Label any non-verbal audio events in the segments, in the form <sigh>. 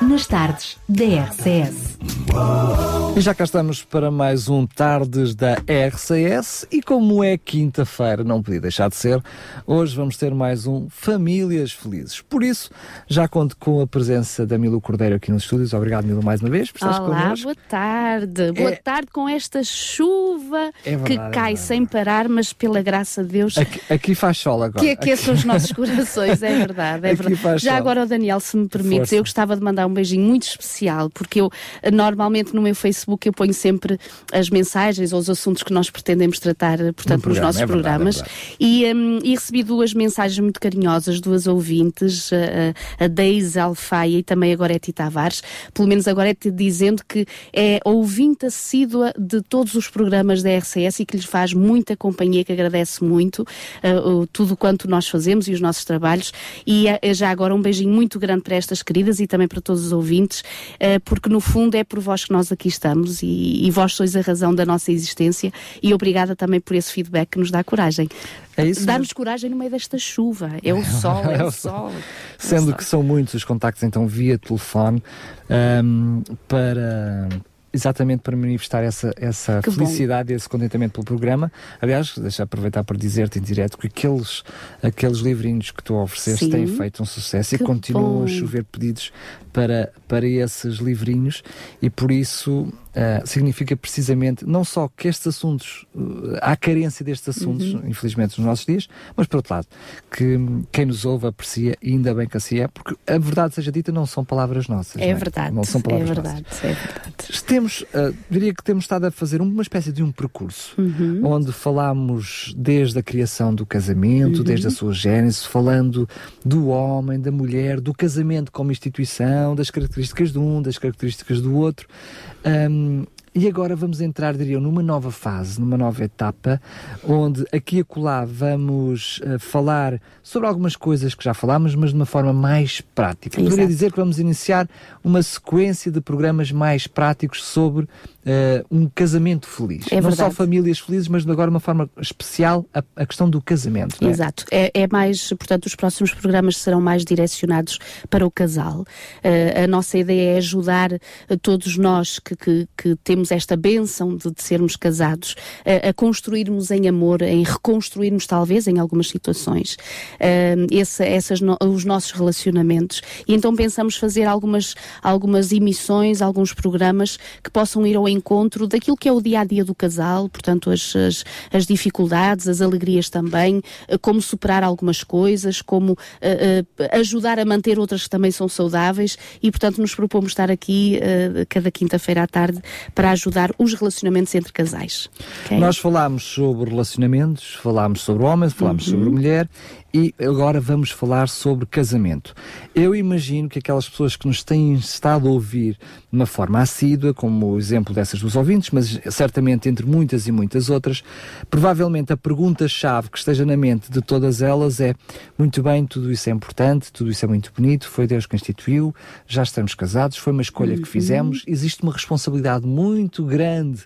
nas tardes da RCS. E já cá estamos para mais um Tardes da RCS e como é quinta-feira, não podia deixar de ser, hoje vamos ter mais um Famílias Felizes. Por isso, já conto com a presença da Milo Cordeiro aqui nos estúdios. Obrigado, Milo, mais uma vez por estar Olá, boa tarde. Boa é... tarde com esta chuva é verdade, que é cai é sem parar, mas pela graça de Deus... Aqui, aqui faz sol agora. Que aqueça aqui... os nossos corações, é verdade. É <laughs> verdade. Já sol. agora, o Daniel, se me permite, eu gostava de mandar um beijinho muito especial, porque eu normalmente no meu Facebook eu ponho sempre as mensagens ou os assuntos que nós pretendemos tratar, portanto, programa, nos nossos é programas. Verdade, é e, um, e, recebi duas mensagens muito carinhosas, duas ouvintes, a, a Deise Alfaia e também a Gorete Tavares, pelo menos a Gorete dizendo que é ouvinte assídua de todos os programas da RCS e que lhes faz muita companhia, que agradece muito uh, tudo quanto nós fazemos e os nossos trabalhos. E uh, já agora um beijinho muito grande para estas queridas e também para todos os ouvintes, uh, porque no fundo é por vós que nós aqui estamos e, e vós sois a razão da nossa existência e obrigada também por esse feedback que nos dá coragem. É isso Dá-nos coragem no meio desta chuva. É o sol, <laughs> é, é o sol. Sendo é o <laughs> sol. que são muitos os contactos, então, via telefone um, para exatamente para manifestar essa, essa felicidade e esse contentamento pelo programa. Aliás, deixa aproveitar para dizer-te em direto que aqueles, aqueles livrinhos que tu ofereceste Sim. têm feito um sucesso que e continuam bom. a chover pedidos para, para esses livrinhos e por isso uh, significa precisamente não só que estes assuntos, uh, há carência destes assuntos, uhum. infelizmente, nos nossos dias, mas por outro lado, que quem nos ouve aprecia e ainda bem que assim é, porque a verdade seja dita, não são palavras nossas. É, não é? verdade. Não são palavras é verdade, nossas. É verdade. Temos, uh, diria que temos estado a fazer uma espécie de um percurso uhum. onde falamos desde a criação do casamento, uhum. desde a sua gênese, falando do homem, da mulher, do casamento como instituição das características de um, das características do outro. Um, um, e agora vamos entrar, diria numa nova fase, numa nova etapa, onde aqui e acolá vamos uh, falar sobre algumas coisas que já falámos, mas de uma forma mais prática. Exato. Poderia dizer que vamos iniciar uma sequência de programas mais práticos sobre uh, um casamento feliz. É Não só famílias felizes, mas agora de uma forma especial a, a questão do casamento. É? Exato. É, é, mais, portanto, os próximos programas serão mais direcionados para o casal. Uh, a nossa ideia é ajudar todos nós que, que, que temos temos esta benção de, de sermos casados, a, a, construirmos em amor, em reconstruirmos talvez em algumas situações uh, esse, essas no, os nossos relacionamentos. E então pensamos fazer algumas, algumas emissões, alguns programas que possam ir ao encontro daquilo que é o dia a dia do casal, portanto, as, as, as dificuldades, as alegrias também, uh, como superar algumas coisas, como uh, ajudar a manter outras que também são saudáveis e, portanto, nos propomos estar aqui cada quinta-feira à tarde para ajudar os relacionamentos entre casais. Okay? Nós falámos sobre relacionamentos, falámos sobre homens, falámos uhum. sobre mulher e agora vamos falar sobre casamento. Eu imagino que aquelas pessoas que nos têm estado a ouvir de uma forma assídua, como o exemplo dessas dos ouvintes, mas certamente entre muitas e muitas outras, provavelmente a pergunta-chave que esteja na mente de todas elas é: muito bem, tudo isso é importante, tudo isso é muito bonito, foi Deus que instituiu, já estamos casados, foi uma escolha uhum. que fizemos, existe uma responsabilidade muito grande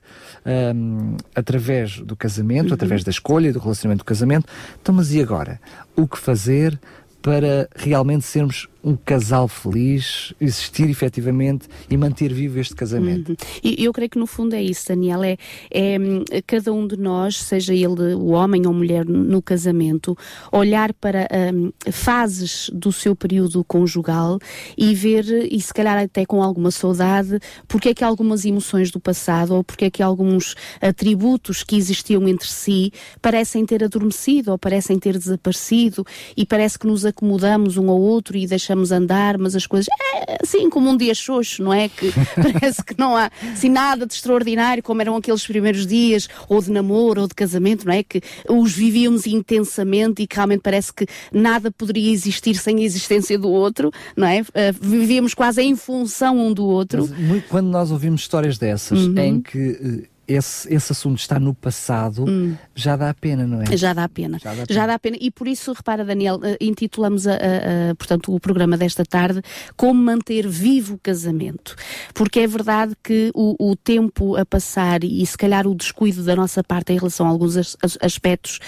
um, através do casamento, uhum. através da escolha, do relacionamento do casamento. Então, mas e agora? o que fazer para realmente sermos um casal feliz, existir efetivamente e manter vivo este casamento. Uhum. E eu creio que no fundo é isso, Daniel, é, é cada um de nós, seja ele o homem ou mulher no casamento, olhar para um, fases do seu período conjugal e ver, e se calhar até com alguma saudade, porque é que algumas emoções do passado ou porque é que alguns atributos que existiam entre si parecem ter adormecido ou parecem ter desaparecido e parece que nos acomodamos um ao outro e deixamos andar, mas as coisas, é assim como um dia xoxo, não é? Que <laughs> parece que não há assim, nada de extraordinário, como eram aqueles primeiros dias, ou de namoro, ou de casamento, não é? Que os vivíamos intensamente e que realmente parece que nada poderia existir sem a existência do outro, não é? Uh, vivíamos quase em função um do outro. Mas, muito, quando nós ouvimos histórias dessas, uhum. em que esse, esse assunto está no passado, hum. Já dá pena, não é? Já dá pena. Já dá pena. Já dá pena. E por isso, repara, Daniel, uh, intitulamos a, a, a, portanto, o programa desta tarde Como manter vivo o casamento. Porque é verdade que o, o tempo a passar e, se calhar, o descuido da nossa parte em relação a alguns as, as, aspectos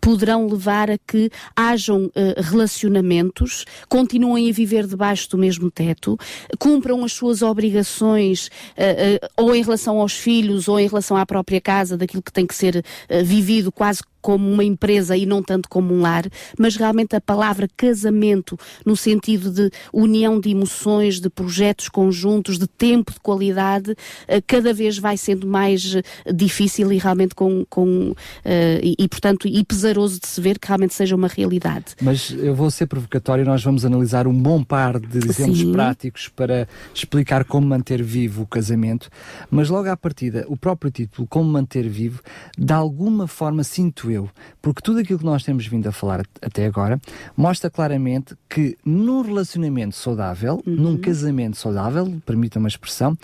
poderão levar a que hajam uh, relacionamentos, continuem a viver debaixo do mesmo teto, cumpram as suas obrigações, uh, ou em relação aos filhos, ou em relação à própria casa, daquilo que tem que ser uh, quase como uma empresa e não tanto como um lar, mas realmente a palavra casamento, no sentido de união de emoções, de projetos conjuntos, de tempo de qualidade, eh, cada vez vai sendo mais eh, difícil e realmente com, com uh, e, e, portanto, e pesaroso de se ver que realmente seja uma realidade. Mas eu vou ser provocatório, nós vamos analisar um bom par de exemplos Sim. práticos para explicar como manter vivo o casamento, mas logo à partida, o próprio título, como manter vivo, de alguma forma sinto eu, porque tudo aquilo que nós temos vindo a falar até agora mostra claramente que num relacionamento saudável, uhum. num casamento saudável, permita uma expressão,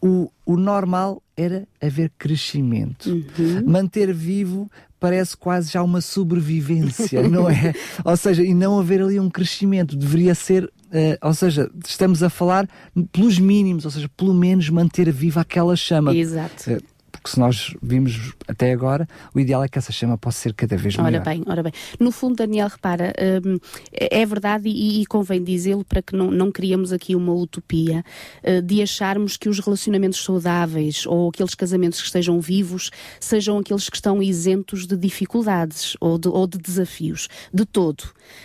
o, o normal era haver crescimento. Uhum. Manter vivo parece quase já uma sobrevivência, não é? <laughs> Ou seja, e não haver ali um crescimento, deveria ser, uh, ou seja, estamos a falar pelos mínimos, ou seja, pelo menos manter viva aquela chama. Exato. Uh, porque se nós vimos até agora, o ideal é que essa chama possa ser cada vez maior. Ora bem, ora bem. No fundo, Daniel, repara, hum, é verdade e, e convém dizê-lo para que não, não criamos aqui uma utopia uh, de acharmos que os relacionamentos saudáveis ou aqueles casamentos que estejam vivos sejam aqueles que estão isentos de dificuldades ou de, ou de desafios, de todo.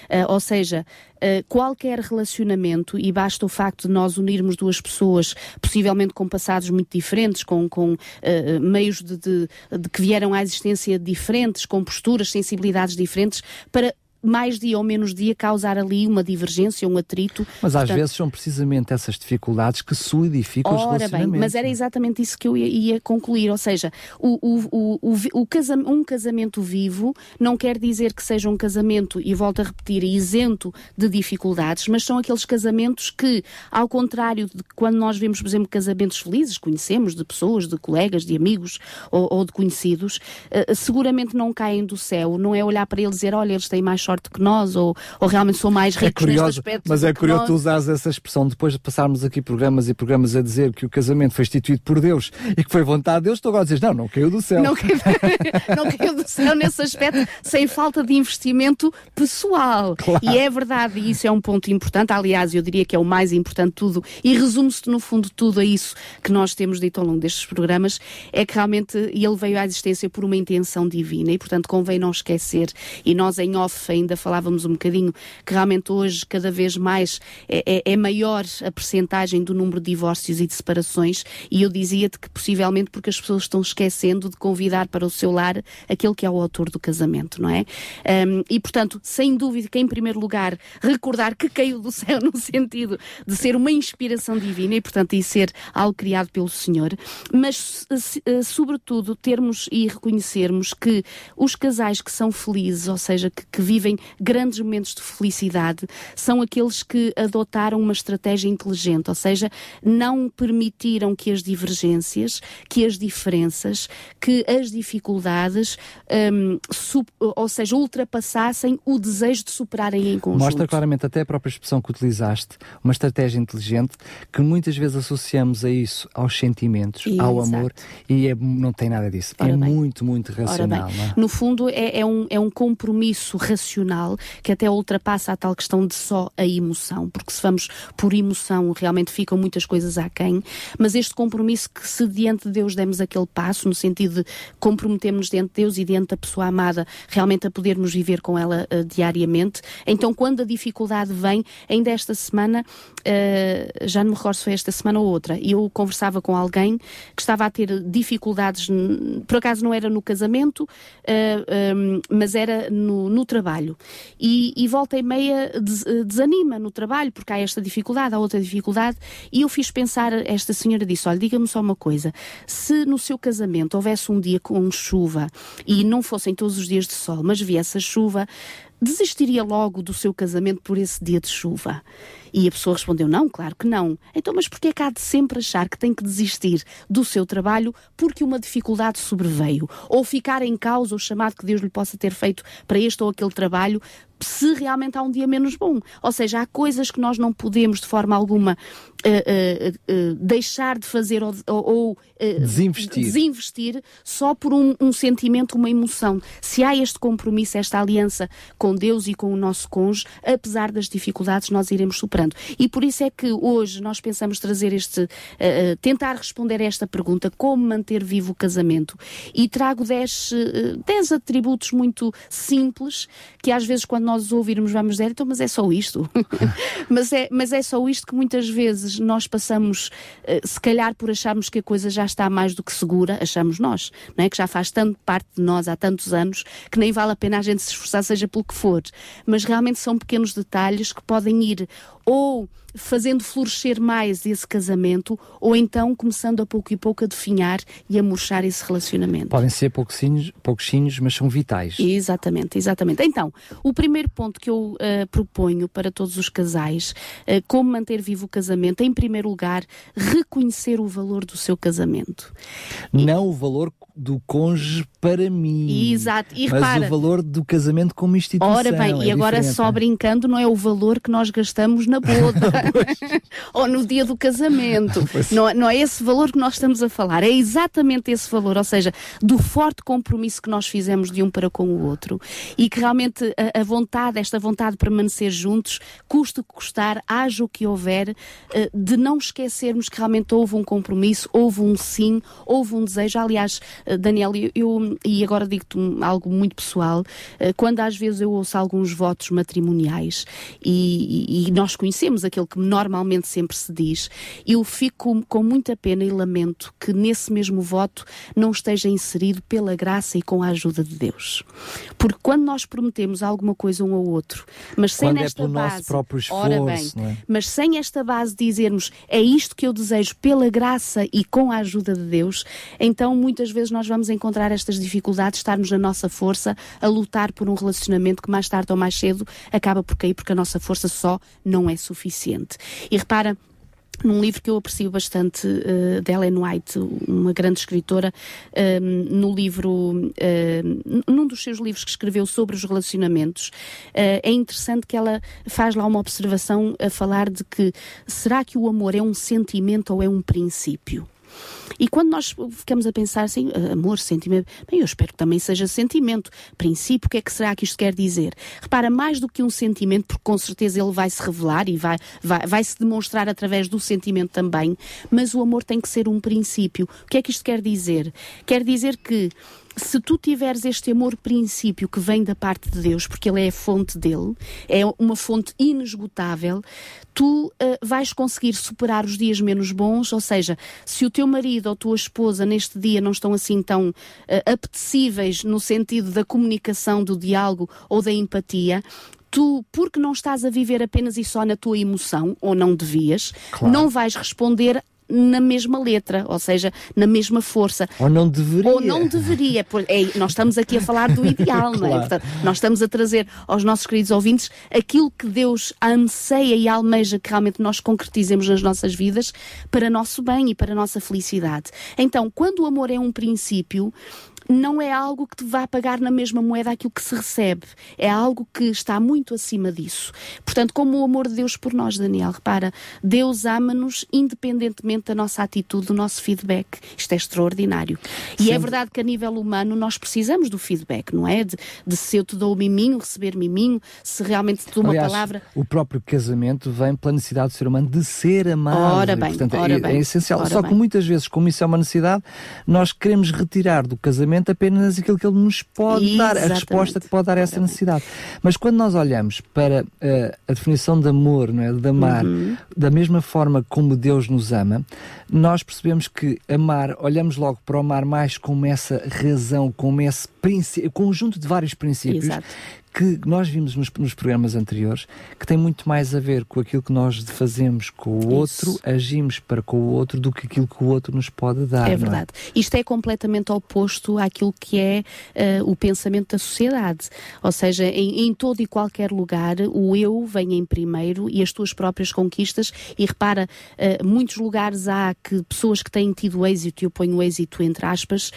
Uh, ou seja, qualquer relacionamento, e basta o facto de nós unirmos duas pessoas, possivelmente com passados muito diferentes, com, com uh, meios de, de, de, que vieram à existência diferentes, com posturas, sensibilidades diferentes, para mais dia ou menos dia causar ali uma divergência, um atrito. Mas Portanto, às vezes são precisamente essas dificuldades que solidificam os relacionamentos. Bem, mas era exatamente isso que eu ia, ia concluir, ou seja, o, o, o, o casam, um casamento vivo não quer dizer que seja um casamento, e volto a repetir, isento de dificuldades, mas são aqueles casamentos que, ao contrário de quando nós vemos, por exemplo, casamentos felizes, conhecemos de pessoas, de colegas, de amigos ou, ou de conhecidos, uh, seguramente não caem do céu, não é olhar para eles e dizer, olha, eles têm mais sorte sorte que nós, ou, ou realmente são mais é ricos é curioso, neste aspecto. Mas é curioso tu usares essa expressão depois de passarmos aqui programas e programas a dizer que o casamento foi instituído por Deus e que foi vontade de Deus, tu agora dizes, não, não caiu do céu. Não caiu, <laughs> não caiu do céu nesse aspecto, sem falta de investimento pessoal. Claro. E é verdade, e isso é um ponto importante, aliás, eu diria que é o mais importante de tudo, e resume-se no fundo tudo a isso que nós temos dito ao longo destes programas, é que realmente ele veio à existência por uma intenção divina e, portanto, convém não esquecer, e nós em off ainda falávamos um bocadinho, que realmente hoje cada vez mais é, é, é maior a percentagem do número de divórcios e de separações, e eu dizia-te que possivelmente porque as pessoas estão esquecendo de convidar para o seu lar aquele que é o autor do casamento, não é? Um, e portanto, sem dúvida que em primeiro lugar recordar que caiu do céu no sentido de ser uma inspiração divina e portanto e ser algo criado pelo Senhor, mas eh, sobretudo termos e reconhecermos que os casais que são felizes, ou seja, que, que vivem vivem grandes momentos de felicidade são aqueles que adotaram uma estratégia inteligente, ou seja, não permitiram que as divergências, que as diferenças, que as dificuldades, um, sub, ou seja, ultrapassassem o desejo de superarem em conjunto. Mostra claramente até a própria expressão que utilizaste, uma estratégia inteligente que muitas vezes associamos a isso aos sentimentos, e, ao exato. amor, e é, não tem nada disso. Ora é bem. muito, muito racional. É? No fundo, é, é, um, é um compromisso racional emocional que até ultrapassa a tal questão de só a emoção, porque se vamos por emoção realmente ficam muitas coisas aquém, mas este compromisso que se diante de Deus demos aquele passo, no sentido de comprometermos diante de Deus e diante da pessoa amada, realmente a podermos viver com ela uh, diariamente, então quando a dificuldade vem, ainda esta semana, uh, já não me recordo se foi esta semana ou outra, e eu conversava com alguém que estava a ter dificuldades, por acaso não era no casamento, uh, eh, um, mas era no, no trabalho. E, e volta e meia des, desanima no trabalho, porque há esta dificuldade, há outra dificuldade. E eu fiz pensar, esta senhora disse: olha, diga-me só uma coisa, se no seu casamento houvesse um dia com chuva e não fossem todos os dias de sol, mas viesse a chuva, desistiria logo do seu casamento por esse dia de chuva? E a pessoa respondeu: Não, claro que não. Então, mas porquê é que há de sempre achar que tem que desistir do seu trabalho porque uma dificuldade sobreveio? Ou ficar em causa o chamado que Deus lhe possa ter feito para este ou aquele trabalho se realmente há um dia menos bom. Ou seja, há coisas que nós não podemos de forma alguma uh, uh, uh, deixar de fazer ou, ou desinvestir. desinvestir. só por um, um, sentimento, uma emoção. Se há este compromisso, esta aliança com Deus e com o nosso cônjuge, apesar das dificuldades, nós iremos E por isso é que hoje nós pensamos trazer este, tentar responder a esta pergunta, como manter vivo o casamento. E trago 10 atributos muito simples que às vezes quando nós nós ouvirmos, vamos dizer, então, mas é só isto. <laughs> mas, é, mas é só isto que muitas vezes nós passamos, uh, se calhar por acharmos que a coisa já está mais do que segura, achamos nós, não é? que já faz tanto parte de nós há tantos anos que nem vale a pena a gente se esforçar, seja pelo que for. Mas realmente são pequenos detalhes que podem ir ou fazendo florescer mais esse casamento, ou então começando a pouco e pouco a definhar e a murchar esse relacionamento. Podem ser pouquinhos, pouquinhos mas são vitais. Exatamente, exatamente. Então, o primeiro ponto que eu uh, proponho para todos os casais, uh, como manter vivo o casamento, em primeiro lugar, reconhecer o valor do seu casamento. Não e... o valor do cônjuge para mim. Exato. E mas repara, o valor do casamento como instituição. Ora bem, é e agora só brincando, não é o valor que nós gastamos na boda <laughs> <laughs> ou no dia do casamento. Não, é, não é esse valor que nós estamos a falar, é exatamente esse valor, ou seja, do forte compromisso que nós fizemos de um para com o outro e que realmente a, a vontade, esta vontade de permanecer juntos, custa o que custar, haja o que houver, eh, de não esquecermos que realmente houve um compromisso, houve um sim, houve um desejo. Aliás, Daniel, eu, e agora digo-te algo muito pessoal, eh, quando às vezes eu ouço alguns votos matrimoniais e, e, nós conhecemos aquele que normalmente sempre se diz, eu fico com muita pena e lamento que nesse mesmo voto não esteja inserido pela graça e com a ajuda de Deus. Porque quando nós prometemos alguma coisa um ao outro, mas sem quando é esta é base, esforço, ora bem, é? mas sem esta base dizermos é isto que eu desejo pela graça e com a ajuda de Deus, então muitas vezes nós vamos encontrar estas dificuldades, estarmos na nossa força a lutar por um relacionamento que mais tarde ou mais cedo acaba por cair porque a nossa força só não é suficiente. E repara, num livro que eu aprecio bastante uh, de Ellen White, uma grande escritora, uh, no livro, uh, num dos seus livros que escreveu sobre os relacionamentos, uh, é interessante que ela faz lá uma observação a falar de que será que o amor é um sentimento ou é um princípio? E quando nós ficamos a pensar assim, amor, sentimento, bem, eu espero que também seja sentimento. Princípio, o que é que será que isto quer dizer? Repara, mais do que um sentimento, porque com certeza ele vai se revelar e vai, vai, vai se demonstrar através do sentimento também, mas o amor tem que ser um princípio. O que é que isto quer dizer? Quer dizer que se tu tiveres este amor princípio que vem da parte de Deus, porque Ele é a fonte dele, é uma fonte inesgotável, tu uh, vais conseguir superar os dias menos bons, ou seja, se o teu marido ou tua esposa neste dia não estão assim tão uh, apetecíveis no sentido da comunicação, do diálogo ou da empatia, tu, porque não estás a viver apenas e só na tua emoção, ou não devias, claro. não vais responder na mesma letra, ou seja, na mesma força. Ou não deveria. Ou não deveria. É, nós estamos aqui a falar do ideal, claro. não é? <laughs> Portanto, nós estamos a trazer aos nossos queridos ouvintes aquilo que Deus anseia e almeja que realmente nós concretizemos nas nossas vidas para nosso bem e para nossa felicidade. Então, quando o amor é um princípio, não é algo que te vá pagar na mesma moeda aquilo que se recebe. É algo que está muito acima disso. Portanto, como o amor de Deus por nós, Daniel, repara, Deus ama-nos independentemente da nossa atitude, do nosso feedback. Isto é extraordinário. E é verdade que a nível humano nós precisamos do feedback, não é? De, de se eu te dou o miminho, receber miminho, se realmente te dou uma Aliás, palavra. O próprio casamento vem pela necessidade do ser humano de ser amado. Ora bem, Portanto, ora é, bem, é essencial. Só bem. que muitas vezes, como isso é uma necessidade, nós queremos retirar do casamento apenas aquilo que ele nos pode Exatamente. dar, a resposta que pode dar a essa necessidade. Mas quando nós olhamos para uh, a definição de amor, não é? de amar, uhum. da mesma forma como Deus nos ama, nós percebemos que amar, olhamos logo para o amar mais como essa razão, como esse conjunto de vários princípios Exato que nós vimos nos, nos, programas anteriores, que tem muito mais a ver com aquilo que nós fazemos com o Isso. outro, agimos para com o outro, do que aquilo que o outro nos pode dar. É, é? verdade. É? Isto é completamente oposto àquilo que é uh, o pensamento da sociedade. Ou seja, em, em, todo e qualquer lugar, o eu vem em primeiro e as tuas próprias conquistas. E repara, uh, muitos lugares há que pessoas que têm tido êxito, e eu ponho o êxito entre aspas,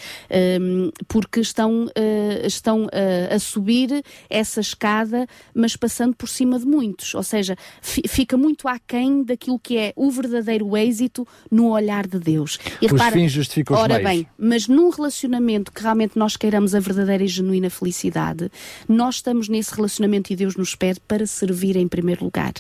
um, porque estão, uh, estão a subir essa escada, mas passando por cima de muitos. Ou seja, fica muito aquém daquilo que é o verdadeiro êxito no olhar de Deus. E Os repara, fins justificam os Ora meios. bem, mas num relacionamento que realmente nós queiramos a verdadeira e genuína felicidade, nós estamos nesse relacionamento e Deus nos pede para servir em primeiro lugar.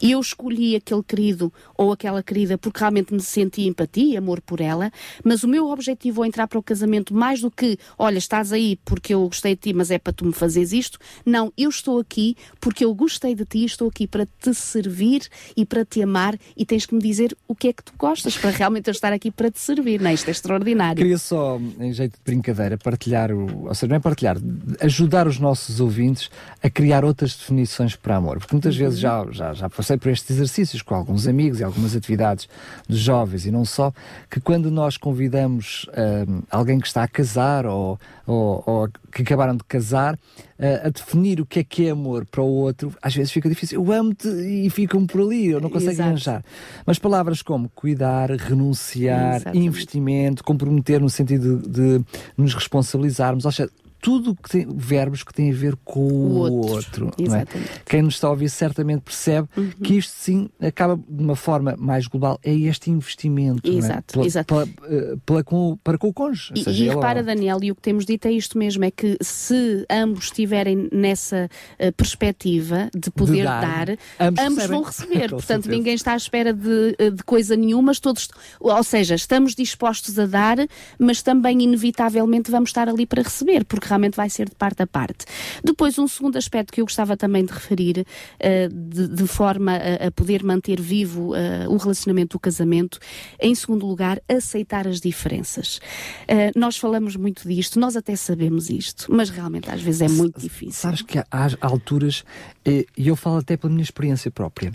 E eu escolhi aquele querido ou aquela querida porque realmente me senti empatia e amor por ela, mas o meu objetivo ao entrar para o casamento, mais do que, olha, estás aí porque eu gostei de ti, mas é para tu me fazeres isto, não, eu estou aqui porque eu gostei de ti, estou aqui para te servir e para te amar e tens que me dizer o que é que tu gostas para realmente eu estar aqui para te servir, não é? Isto é extraordinário. Queria só, em jeito de brincadeira, partilhar, o, ou seja, não é partilhar, ajudar os nossos ouvintes a criar outras definições para amor, porque muitas uhum. vezes já, já, já passei por estes exercícios com alguns amigos e algumas atividades de jovens e não só, que quando nós convidamos uh, alguém que está a casar ou, ou, ou que acabaram de casar, uh, a definir o que é que é amor para o outro, às vezes fica difícil. Eu amo-te e ficam por ali, eu não consigo arranjar. Mas palavras como cuidar, renunciar, Exatamente. investimento, comprometer no sentido de, de nos responsabilizarmos, ou seja, tudo que tem verbos que têm a ver com o, outro. outro é? Quem nos está a ouvir certamente percebe uhum. que isto sim acaba de uma forma mais global, é este investimento exato, é? pela, exato. Pela, eh, pela, com, para com o cônjuge. E, e repara, Daniel, e o que temos dito é isto mesmo: é que se ambos estiverem nessa uh, perspectiva de poder de dar, dar, ambos, ambos vão receber. <laughs> Portanto, certeza. ninguém está à espera de, eh, de coisa nenhuma, todos, ou seja, estamos dispostos a dar, mas também inevitavelmente vamos estar ali para receber, porque realmente vai ser de parte a parte. Depois, um segundo aspecto que eu gostava também de referir, uh, de, de, forma a, a, poder manter vivo uh, o relacionamento do casamento, em segundo lugar, aceitar as diferenças. Uh, nós falamos muito disto, nós até sabemos isto, mas realmente às vezes é muito S difícil. Sabes que há, há alturas, e eu falo até pela minha experiência própria,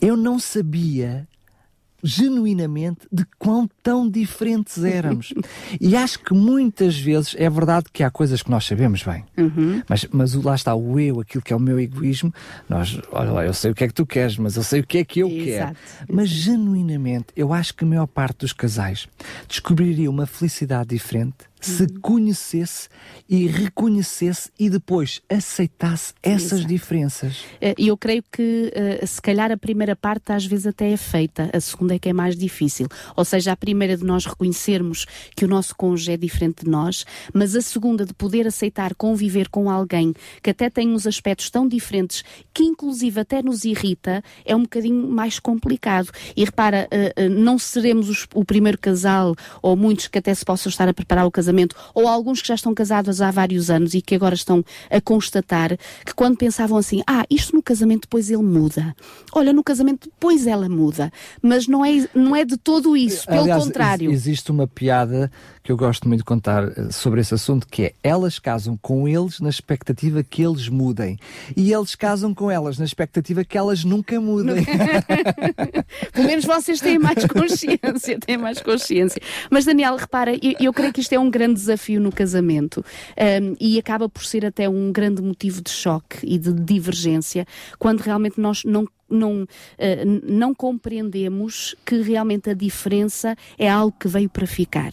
eu não sabia genuinamente de quão tão diferentes éramos. <laughs> e acho que muitas vezes é verdade que há coisas que nós sabemos bem, uhum. mas, mas lá está o eu, aquilo que é o meu egoísmo. Nós, olha lá, eu sei o que é que tu queres, mas eu sei o que é que eu Exato. quero. Mas genuinamente, eu acho que a maior parte dos casais descobriria uma felicidade diferente se conhecesse e reconhecesse e depois aceitasse essas Exato. diferenças. Eh, e eu creio que uh, se calhar a primeira parte às vezes até é feita, a segunda é que é mais difícil. Ou seja, a primeira de nós reconhecermos que o nosso cônjuge é diferente de nós, mas a segunda de poder aceitar conviver com alguém que até tem uns aspectos tão diferentes que inclusive até nos irrita, é um bocadinho mais complicado. E repara, uh, não seremos os, o primeiro casal ou muitos que até se possam estar a preparar o casamento casamento, ou alguns que já estão casados há vários anos e que agora estão a constatar que quando pensavam assim, ah, isto no casamento depois ele muda. Olha, no casamento depois ela muda. Mas não é, não é de todo isso, pelo Aliás, contrário. Existe uma piada que eu gosto muito de contar eh, sobre esse assunto, que é elas casam com eles na expectativa que eles mudem. E eles casam com elas na expectativa que elas nunca mudem. <laughs> Pelo menos vocês têm mais consciência, têm mais consciência. Mas Daniel, repara, eu, eu creio que isto é um grande desafio no casamento um, e acaba por ser até um grande motivo de choque e de divergência quando realmente nós não não, uh, não compreendemos que realmente a diferença é algo que veio para ficar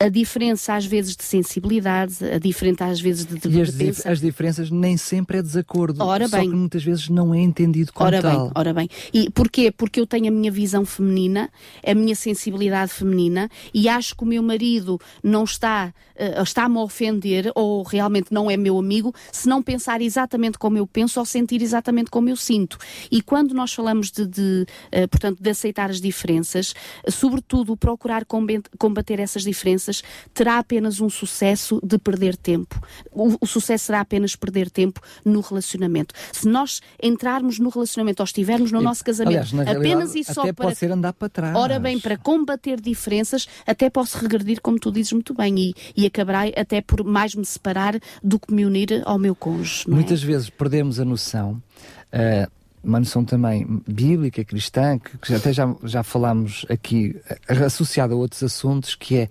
a diferença às vezes de sensibilidade, a diferença às vezes de, E as, dif as, diferenças nem sempre é desacordo, ora só bem. que muitas vezes não é entendido como ora tal. Bem, ora bem, e porquê? Porque eu tenho a minha visão feminina, a minha sensibilidade feminina e acho que o meu marido não está, uh, está-me a ofender ou realmente não é meu amigo se não pensar exatamente como eu penso ou sentir exatamente como eu sinto. E quando nós falamos de, de uh, portanto, de aceitar as diferenças, sobretudo procurar combater essas diferenças terá apenas um sucesso de perder tempo. O, o sucesso será apenas perder tempo no relacionamento. Se nós entrarmos no relacionamento ou estivermos no e, nosso casamento aliás, apenas e só até para. Pode ser andar para trás. Ora bem, para combater diferenças, até posso regredir, como tu dizes muito bem, e, e acabarei até por mais me separar do que me unir ao meu cônjuge. É? Muitas vezes perdemos a noção. Uh, uma noção também bíblica, cristã, que, que até já, já falámos aqui, associada a outros assuntos, que é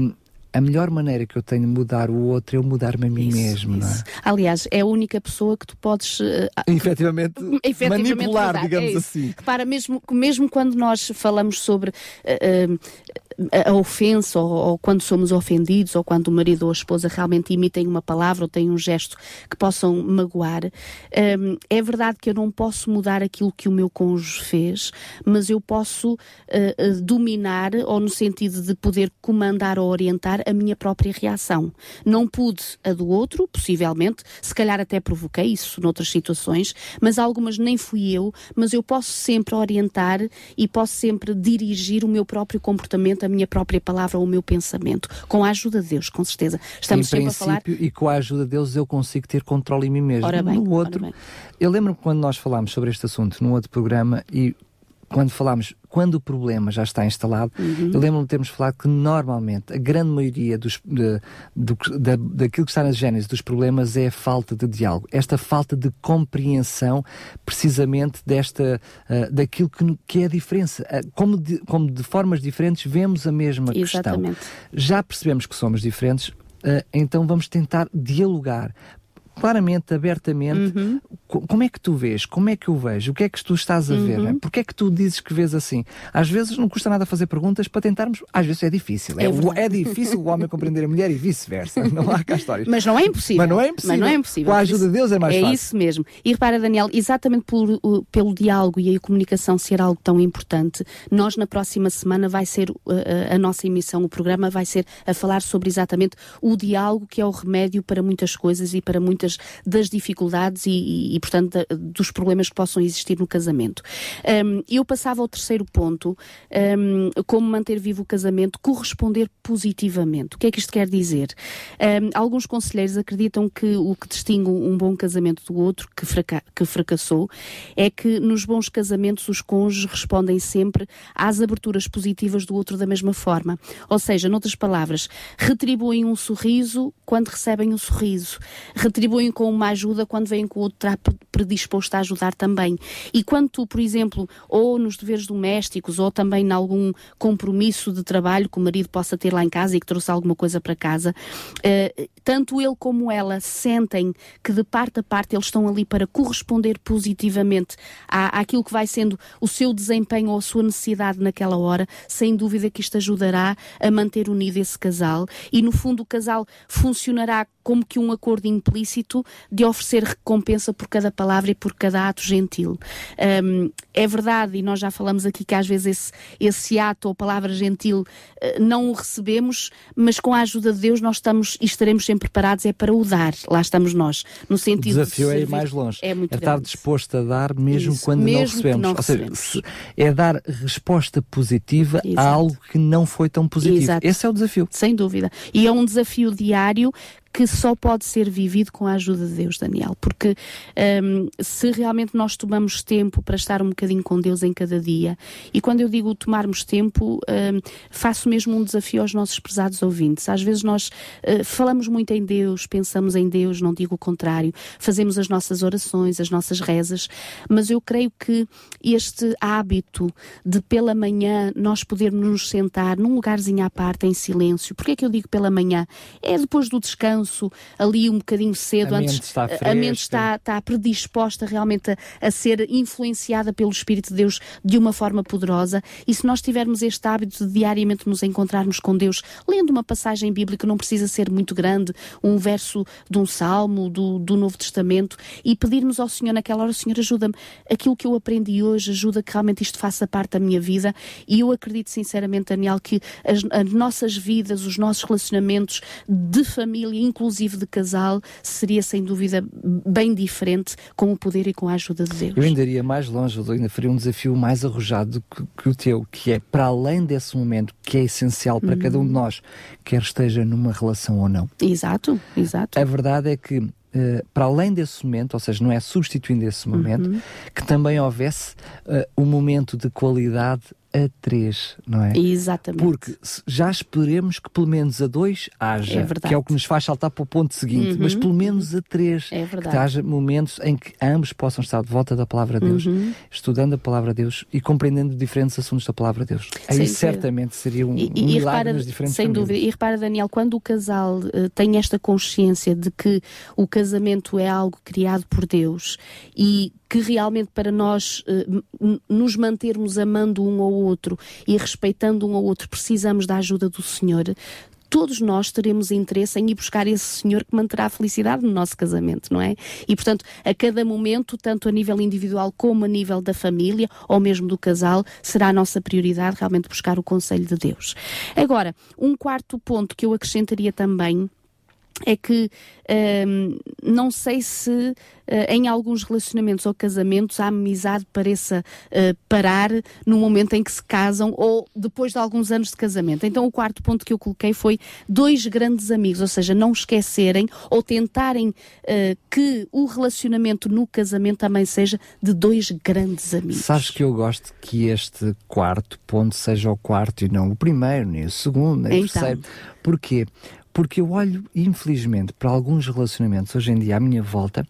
um, a melhor maneira que eu tenho de mudar o outro é eu mudar-me a mim isso, mesmo, isso. não é? Aliás, é a única pessoa que tu podes uh, efetivamente, <laughs> efetivamente manipular, mudar, digamos é assim. Para mesmo, mesmo quando nós falamos sobre uh, a ofensa ou, ou, quando somos ofendidos ou quando o marido ou a esposa realmente emitem uma palavra ou têm um gesto que possam magoar, um, é verdade que eu não posso mudar aquilo que o meu cônjuge fez, mas eu posso uh, uh, dominar ou no sentido de poder comandar ou orientar a minha própria reação. Não pude a do outro, possivelmente, se calhar até provoquei isso noutras situações, mas algumas nem fui eu, mas eu posso sempre orientar e posso sempre dirigir o meu próprio comportamento, a minha própria palavra ou o meu pensamento, com a ajuda de Deus, com certeza. Estamos em sempre a falar. E com a ajuda de Deus eu consigo ter controle em mim mesmo. Ora bem, no outro, eu lembro-me quando nós falámos sobre este assunto num outro programa e quando falámos, quando o problema já está instalado, uhum. eu lembro-me de termos falado que normalmente a grande maioria dos, de, do, da, daquilo que está na gênese dos problemas é a falta de diálogo, esta falta de compreensão precisamente desta, uh, daquilo que, que é a diferença. Uh, como, de, como de formas diferentes vemos a mesma Exatamente. questão. Já percebemos que somos diferentes, uh, então vamos tentar dialogar claramente, abertamente, uhum. como é que tu vês? Como é que eu vejo? O que é que tu estás a ver? Uhum. Porquê é que tu dizes que vês assim? Às vezes não custa nada fazer perguntas para tentarmos, às vezes é difícil. É, é, é difícil o homem compreender a mulher e vice-versa. Não há cá histórias. Mas não é impossível. Mas não é impossível. Mas não é impossível. Com a ajuda de Deus é mais é fácil. É isso mesmo. E repara, Daniel, exatamente por, pelo diálogo e a comunicação ser algo tão importante, nós na próxima semana vai ser uh, a nossa emissão, o programa vai ser a falar sobre exatamente o diálogo que é o remédio para muitas coisas e para muitas das dificuldades dificuldades e, e, e portanto, da, dos problemas que possam existir no casamento. Um, eu passava ao terceiro ponto, um, como manter vivo o casamento, corresponder positivamente. O que é que isto quer dizer? Um, alguns conselheiros acreditam que o que distingue um bom casamento do outro, que, fraca que fracassou, é que nos bons casamentos os cônjuges respondem sempre às aberturas positivas do outro da mesma forma. Ou seja, noutras palavras, retribuem um sorriso quando recebem um sorriso, retribuem com uma ajuda quando vem com o outro está predisposto a ajudar também. E quando tu, por exemplo, ou nos deveres domésticos, ou também em algum compromisso de trabalho que o marido possa ter lá em casa e que trouxe alguma coisa para casa, uh, tanto ele como ela sentem que de parte a parte eles estão ali para corresponder positivamente à, àquilo que vai sendo o seu desempenho ou a sua necessidade naquela hora, sem dúvida que isto ajudará a manter unido esse casal e no fundo o casal funcionará como que um acordo implícito de oferecer recompensa por cada palavra e por cada ato gentil. Um, é verdade, e nós já falamos aqui que às vezes esse, esse ato ou palavra gentil uh, não o recebemos, mas com a ajuda de Deus nós estamos e estaremos sempre preparados é para o dar. Lá estamos nós, no sentido o desafio de é ir mais longe. É, muito é estar disposto a dar mesmo Isso, quando mesmo não recebemos. Não Ou seja, se, é dar resposta positiva Exato. a algo que não foi tão positivo. Exato. Esse é o desafio. Sem dúvida. E é um desafio diário que só pode ser vivido com a ajuda de Deus, Daniel. Porque um, se realmente nós tomamos tempo para estar um bocadinho com Deus em cada dia, e quando eu digo tomarmos tempo, um, faço mesmo um desafio aos nossos prezados ouvintes. Às vezes nós uh, falamos muito em Deus, pensamos em Deus, não digo o contrário, fazemos as nossas orações, as nossas rezas, mas eu creio que este hábito de pela manhã nós podermos nos sentar num lugarzinho à parte, em silêncio, porque é que eu digo pela manhã? É depois do descanso descanso ali um bocadinho cedo, a antes mente está a mente está, está predisposta realmente a, a, ser influenciada pelo Espírito de Deus de uma forma poderosa. E se nós tivermos este hábito de diariamente nos encontrarmos com Deus, lendo uma passagem bíblica, não precisa ser muito grande, um verso de um salmo do, do Novo Testamento, e pedirmos ao Senhor naquela hora, Senhor, ajuda-me, aquilo que eu aprendi hoje, ajuda que realmente isto faça parte da minha vida. E eu acredito sinceramente, Daniel, que as, as nossas vidas, os nossos relacionamentos de família, inclusive de casal, seria sem dúvida bem diferente com o poder e com a ajuda de Deus. Eu ainda iria mais longe, eu ainda faria um desafio mais arrojado que, que o teu, que é para além desse momento que é essencial para uhum. cada um de nós, quer esteja numa relação ou não. Exato, exato. A verdade é que Uh, para além desse momento, ou seja, não é substituindo esse momento, uhum. que também houvesse uh, um momento de qualidade a três, não é? Exatamente. Porque já esperemos que pelo menos a dois haja, é que é o que nos faz saltar para o ponto seguinte, uhum. mas pelo menos a três, é que haja momentos em que ambos possam estar de volta da palavra de Deus, uhum. estudando a palavra de Deus e compreendendo diferentes assuntos da palavra de Deus. Aí certamente seria um, e, um e repara, nas diferentes Sem famílias. dúvida. E repara, Daniel, quando o casal uh, tem esta consciência de que o casamento é algo criado por Deus e que realmente para nós uh, nos mantermos amando um ao outro e respeitando um ao outro precisamos da ajuda do Senhor, todos nós teremos interesse em ir buscar esse Senhor que manterá a felicidade no nosso casamento, não é? E, portanto, a cada momento, tanto a nível individual como a nível da família ou mesmo do casal, será a nossa prioridade realmente buscar o conselho de Deus. Agora, um quarto ponto que eu acrescentaria também é que um, não sei se uh, em alguns relacionamentos ou casamentos a amizade pareça uh, parar no momento em que se casam ou depois de alguns anos de casamento. Então o quarto ponto que eu coloquei foi dois grandes amigos, ou seja, não esquecerem ou tentarem uh, que o relacionamento no casamento também seja de dois grandes amigos. Sabes que eu gosto que este quarto ponto seja o quarto e não o primeiro, nem o segundo, nem então. o terceiro. Porquê? Porque eu olho, infelizmente, para alguns relacionamentos hoje em dia à minha volta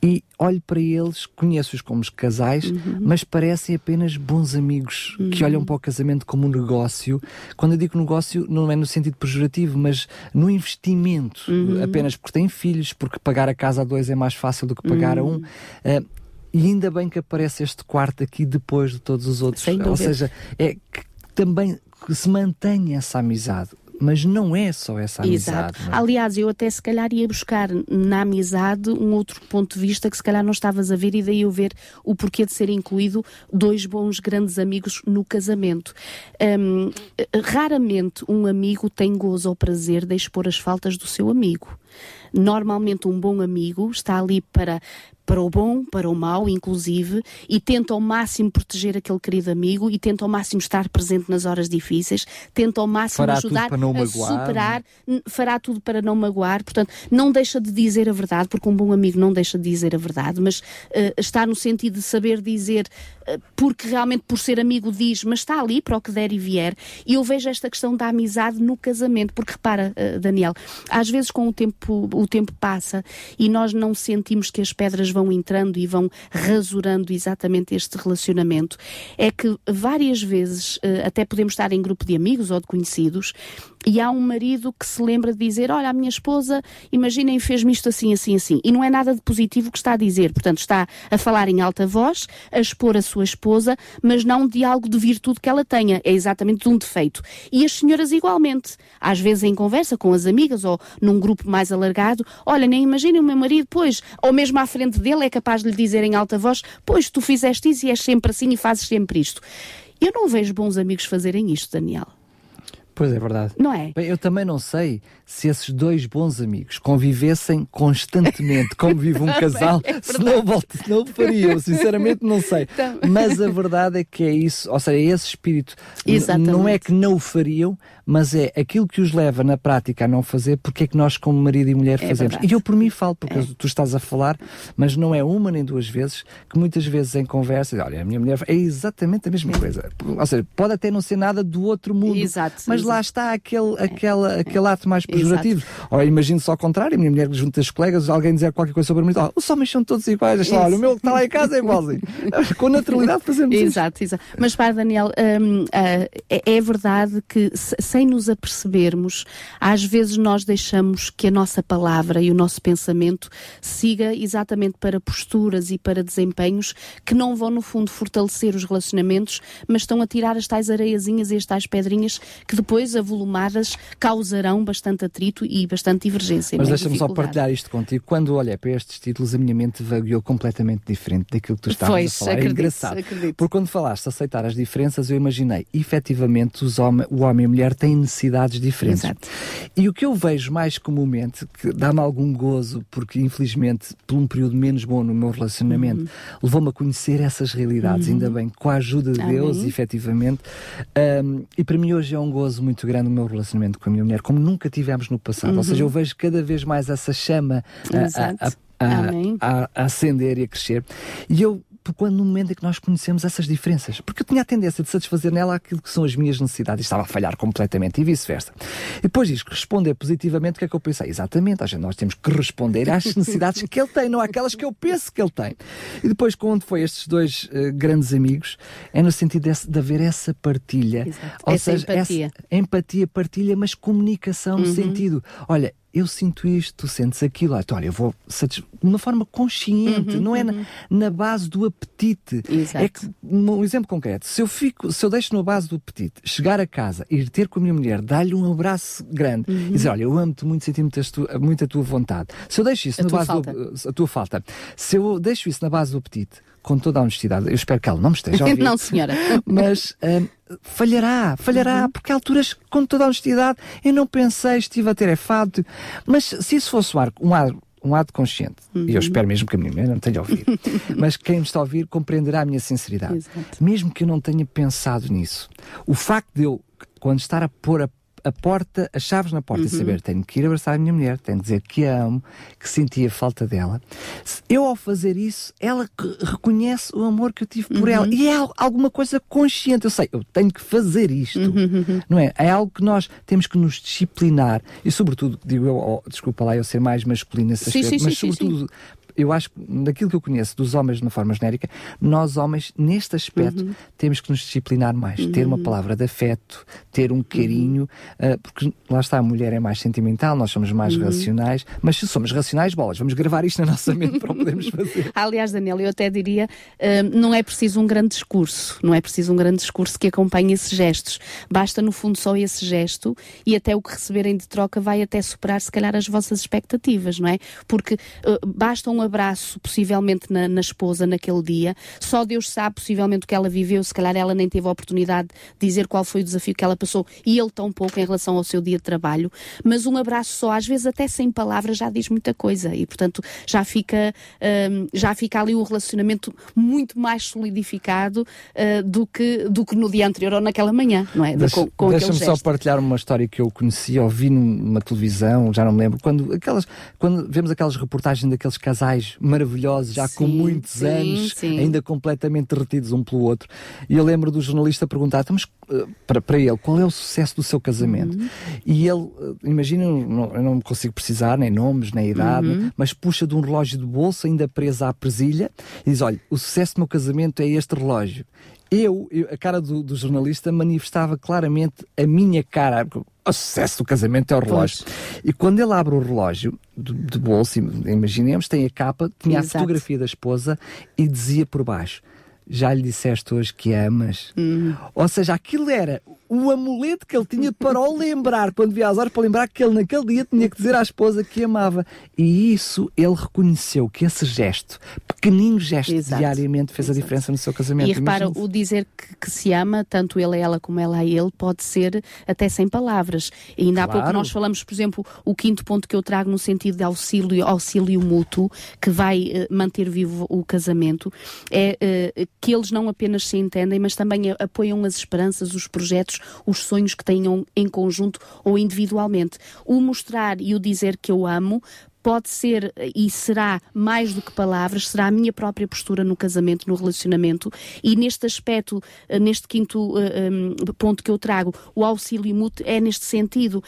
e olho para eles, conheço-os como casais, uhum. mas parecem apenas bons amigos uhum. que olham para o casamento como um negócio. Quando eu digo negócio, não é no sentido pejorativo, mas no investimento, uhum. apenas porque têm filhos, porque pagar a casa a dois é mais fácil do que pagar a um. Uh, e ainda bem que aparece este quarto aqui depois de todos os outros. Ou seja, é que também se mantém essa amizade mas não é só essa amizade. Exato. É? Aliás, eu até se calhar ia buscar na amizade um outro ponto de vista que se calhar não estavas a ver e daí eu ver o porquê de ser incluído dois bons grandes amigos no casamento. Um, raramente um amigo tem gozo ou prazer de expor as faltas do seu amigo. Normalmente um bom amigo está ali para para o bom, para o mau, inclusive, e tenta ao máximo proteger aquele querido amigo e tenta ao máximo estar presente nas horas difíceis, tenta ao máximo fará ajudar a superar, fará tudo para não magoar, portanto, não deixa de dizer a verdade, porque um bom amigo não deixa de dizer a verdade, mas uh, está no sentido de saber dizer, porque realmente por ser amigo diz, mas está ali para o que der e vier. E eu vejo esta questão da amizade no casamento, porque repara, uh, Daniel, às vezes com o tempo, o tempo passa e nós não sentimos que as pedras vão entrando e vão rasurando exatamente este relacionamento, é que várias vezes eh, até podemos estar em grupo de amigos ou de conhecidos e há um marido que se lembra de dizer: Olha, a minha esposa, imaginem, fez-me isto assim, assim, assim. E não é nada de positivo que está a dizer. Portanto, está a falar em alta voz, a expor a sua esposa, mas não de algo de virtude que ela tenha. É exatamente de um defeito. E as senhoras igualmente. Às vezes em conversa com as amigas ou num grupo mais alargado: Olha, nem imaginem o meu marido, pois, ou mesmo à frente dele é capaz de lhe dizer em alta voz: Pois, tu fizeste isso e és sempre assim e fazes sempre isto. Eu não vejo bons amigos fazerem isto, Daniel. Pois é verdade. Não é? Bem, eu também não sei se esses dois bons amigos convivessem constantemente como <laughs> vive um casal, é se não, não o fariam, sinceramente não sei. <laughs> Então... Mas a verdade é que é isso, ou seja, é esse espírito. Exatamente. Não é que não o fariam, mas é aquilo que os leva na prática a não fazer, porque é que nós, como marido e mulher, é fazemos. Verdade. E eu por mim falo, porque é. tu estás a falar, mas não é uma nem duas vezes, que muitas vezes em conversa, olha, a minha mulher é exatamente a mesma coisa. Ou seja, pode até não ser nada do outro mundo, Exato, mas lá está aquele, é. aquele, aquele ato mais pejorativo. Ou imagino só ao contrário, a minha mulher junto das colegas, alguém dizer qualquer coisa sobre mim, oh, os homens são todos iguais, olha, o meu que está lá em casa é igualzinho. <laughs> Com naturalidade fazemos exato, isso. Exato, Mas para Daniel, hum, uh, é, é, verdade que sem nos apercebermos, às vezes nós deixamos que a nossa palavra e o nosso pensamento siga exatamente para posturas e para desempenhos que não vão, no fundo, fortalecer os relacionamentos, mas estão a tirar as tais areiazinhas e as tais pedrinhas que depois avolumadas, causarão bastante atrito e bastante divergência. Mas deixa-me só partilhar isto contigo. Quando olhei para estes títulos, a minha mente vagueou completamente diferente daquilo que tu estavas pois, a falar. Acredito, é engraçado. Acredito. Porque quando falaste aceitar as diferenças, eu imaginei, efetivamente, os hom o homem e a mulher têm têm necessidades diferentes. Exato. E o que eu vejo mais comumente, que dá-me algum gozo, porque infelizmente, por um período menos bom no meu relacionamento, uhum. levou-me a conhecer essas realidades, uhum. ainda bem, com a ajuda de Amém. Deus, efetivamente. Um, e para mim hoje é um gozo muito grande o meu relacionamento com a minha mulher, como nunca tivemos no passado. Uhum. Ou seja, eu vejo cada vez mais essa chama a, a, a a, a, acender e a crescer. E eu quando no momento em que nós conhecemos essas diferenças. Porque eu tinha a tendência de satisfazer nela aquilo que são as minhas necessidades e estava a falhar completamente e vice-versa. E depois diz responder positivamente, o que é que eu pensei? Exatamente, gente, nós temos que responder às <laughs> necessidades que ele tem, não àquelas que eu penso que ele tem. E depois, quando foi estes dois uh, grandes amigos, é no sentido de, de haver essa partilha. Exato. Ou essa seja, empatia. Essa empatia, partilha, mas comunicação uhum. no sentido, olha, eu sinto isto, tu sentes aquilo. Ah, então, olha, eu vou de uma forma consciente, uhum, não é uhum. na, na, base do apetite. Exato. É que, um exemplo concreto, se eu fico, se eu deixo na base do apetite, chegar a casa, ir ter com a minha mulher, dar-lhe um abraço grande uhum. e dizer, olha, eu amo-te muito, senti muito, muito a tua vontade. Se eu deixo isso a na base falta. do a tua falta, se eu deixo isso na base do apetite, com toda a honestidade, eu espero que ela não me esteja a <laughs> ouvir. não, senhora. Mas um, falhará, falhará, uhum. porque há alturas, com toda a honestidade, eu não pensei, estive a ter é fato, mas se isso fosse um ar, um ar um ato consciente, uhum. e eu uhum. espero mesmo que a minha mulher não tenha ouvido, <laughs> mas quem me está a ouvir compreenderá a minha sinceridade. Exato. Mesmo que eu não tenha pensado nisso, o facto de eu, quando estar a pôr a a porta, as chaves na porta uhum. e saber tenho que ir abraçar a minha mulher, tenho que dizer que a amo, que sentia falta dela. Eu, ao fazer isso, ela reconhece o amor que eu tive por uhum. ela. E é alguma coisa consciente. Eu sei, eu tenho que fazer isto. Uhum. uhum, uhum. Não é? É algo que nós temos que nos disciplinar. E, sobretudo, digo eu, oh, desculpa lá eu ser mais masculino nesse aspecto, sim, mas, sim, sobretudo, eu acho daquilo que eu conheço dos homens de uma forma genérica, nós homens, neste aspecto, uhum. temos que nos disciplinar mais. Uhum. Ter uma palavra de afeto, ter um carinho, uhum. uh, porque lá está, a mulher é mais sentimental, nós somos mais uhum. racionais, mas se somos racionais, bolas, vamos gravar isto na nossa mente para o podermos fazer. <laughs> Aliás, Daniel, eu até diria, uh, não é preciso um grande discurso, não é preciso um grande discurso que acompanhe esses gestos. Basta, no fundo, só esse gesto e até o que receberem de troca vai até superar, se calhar, as vossas expectativas, não é? Porque uh, basta um abraço, possivelmente na, na, esposa naquele dia. Só Deus sabe, possivelmente, o que ela viveu. Se calhar ela nem teve a oportunidade de dizer qual foi o desafio que ela passou e ele tão pouco em relação ao seu dia de trabalho. Mas um abraço só, às vezes até sem palavras, já diz muita coisa e, portanto, já fica, um, já fica ali um relacionamento muito mais solidificado uh, do, que, do que no dia anterior ou naquela manhã, não é? Deixa, com, com Deixa-me só partilhar uma história que eu conheci, ouvi numa televisão, já não me lembro, quando, aquelas, quando vemos aquelas reportagens daqueles casais maravilhosos, já sim, com muitos sim, anos, sim. ainda completamente derretidos um pelo outro. E eu lembro do jornalista perguntar, então, mas uh, para, para ele, qual é o sucesso do seu casamento? Uhum. E ele, uh, imagina, eu não consigo precisar nem nomes, nem idade, uhum. mas puxa de um relógio de bolsa ainda preso à presilha e diz: Olha, o sucesso do meu casamento é este relógio eu, eu, a cara do, do, jornalista manifestava claramente a minha cara. O sucesso do casamento é o relógio. Pois. E quando ele abre o relógio de, de bolso, imaginemos, tem a capa, tinha Exato. a fotografia da esposa e dizia por baixo: Já lhe disseste hoje que amas? Uhum. Ou seja, aquilo era o amuleto que ele tinha para o lembrar, quando via as horas, para lembrar que ele naquele dia tinha que dizer à esposa que amava. E isso ele reconheceu que esse gesto, pequenino gesto, Exato. diariamente fez Exato. a diferença no seu casamento. E repara, o dizer que, que, se ama, tanto ele a ela como ela a ele, pode ser até sem palavras. E ainda claro. há pouco nós falamos, por exemplo, o quinto ponto que eu trago no sentido de auxílio, auxílio mútuo, que vai uh, manter vivo o casamento, é uh, que eles não apenas se entendem, mas também apoiam as esperanças, os projetos os sonhos que tenham em conjunto ou individualmente. O mostrar e o dizer que eu amo pode ser e será mais do que palavras, será a minha própria postura no casamento, no relacionamento. E neste aspecto, eh, neste quinto eh, um, ponto que eu trago, o auxílio mútuo é neste sentido.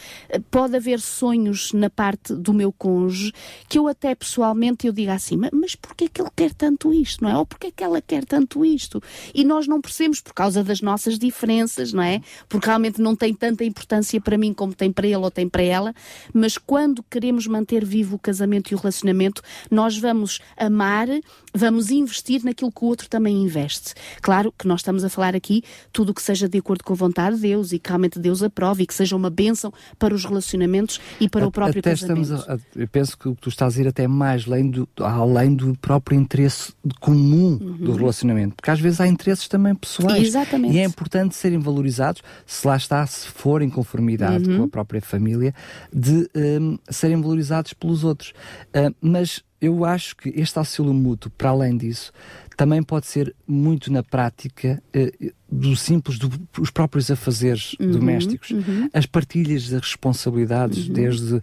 Pode haver sonhos na parte do meu cônjuge que eu até pessoalmente eu diga assim, mas porquê que ele quer tanto isto, não é? Ou porquê que ela quer tanto isto? E nós não percebemos por causa das nossas diferenças, não é? Porque realmente não tem tanta importância para mim como tem para ele ou tem para ela, mas quando queremos manter vivo casamento e o relacionamento, nós vamos amar, vamos investir naquilo que o outro também investe. Claro que nós estamos a falar aqui tudo o que seja de acordo com a vontade de Deus e que realmente Deus aprove e que seja uma bênção para os relacionamentos e para a, o próprio até casamento. Estamos a, eu penso que tu estás a ir até mais além do, além do próprio interesse comum uhum. do relacionamento, porque às vezes há interesses também pessoais. Exatamente. E é importante serem valorizados, se lá está, se for em conformidade uhum. com a própria família, de um, serem valorizados pelos outros. Uh, mas eu acho que este auxílio mútuo, para além disso, também pode ser muito na prática uh, do simples, dos próprios afazeres uhum, domésticos, uhum. as partilhas de responsabilidades, uhum. desde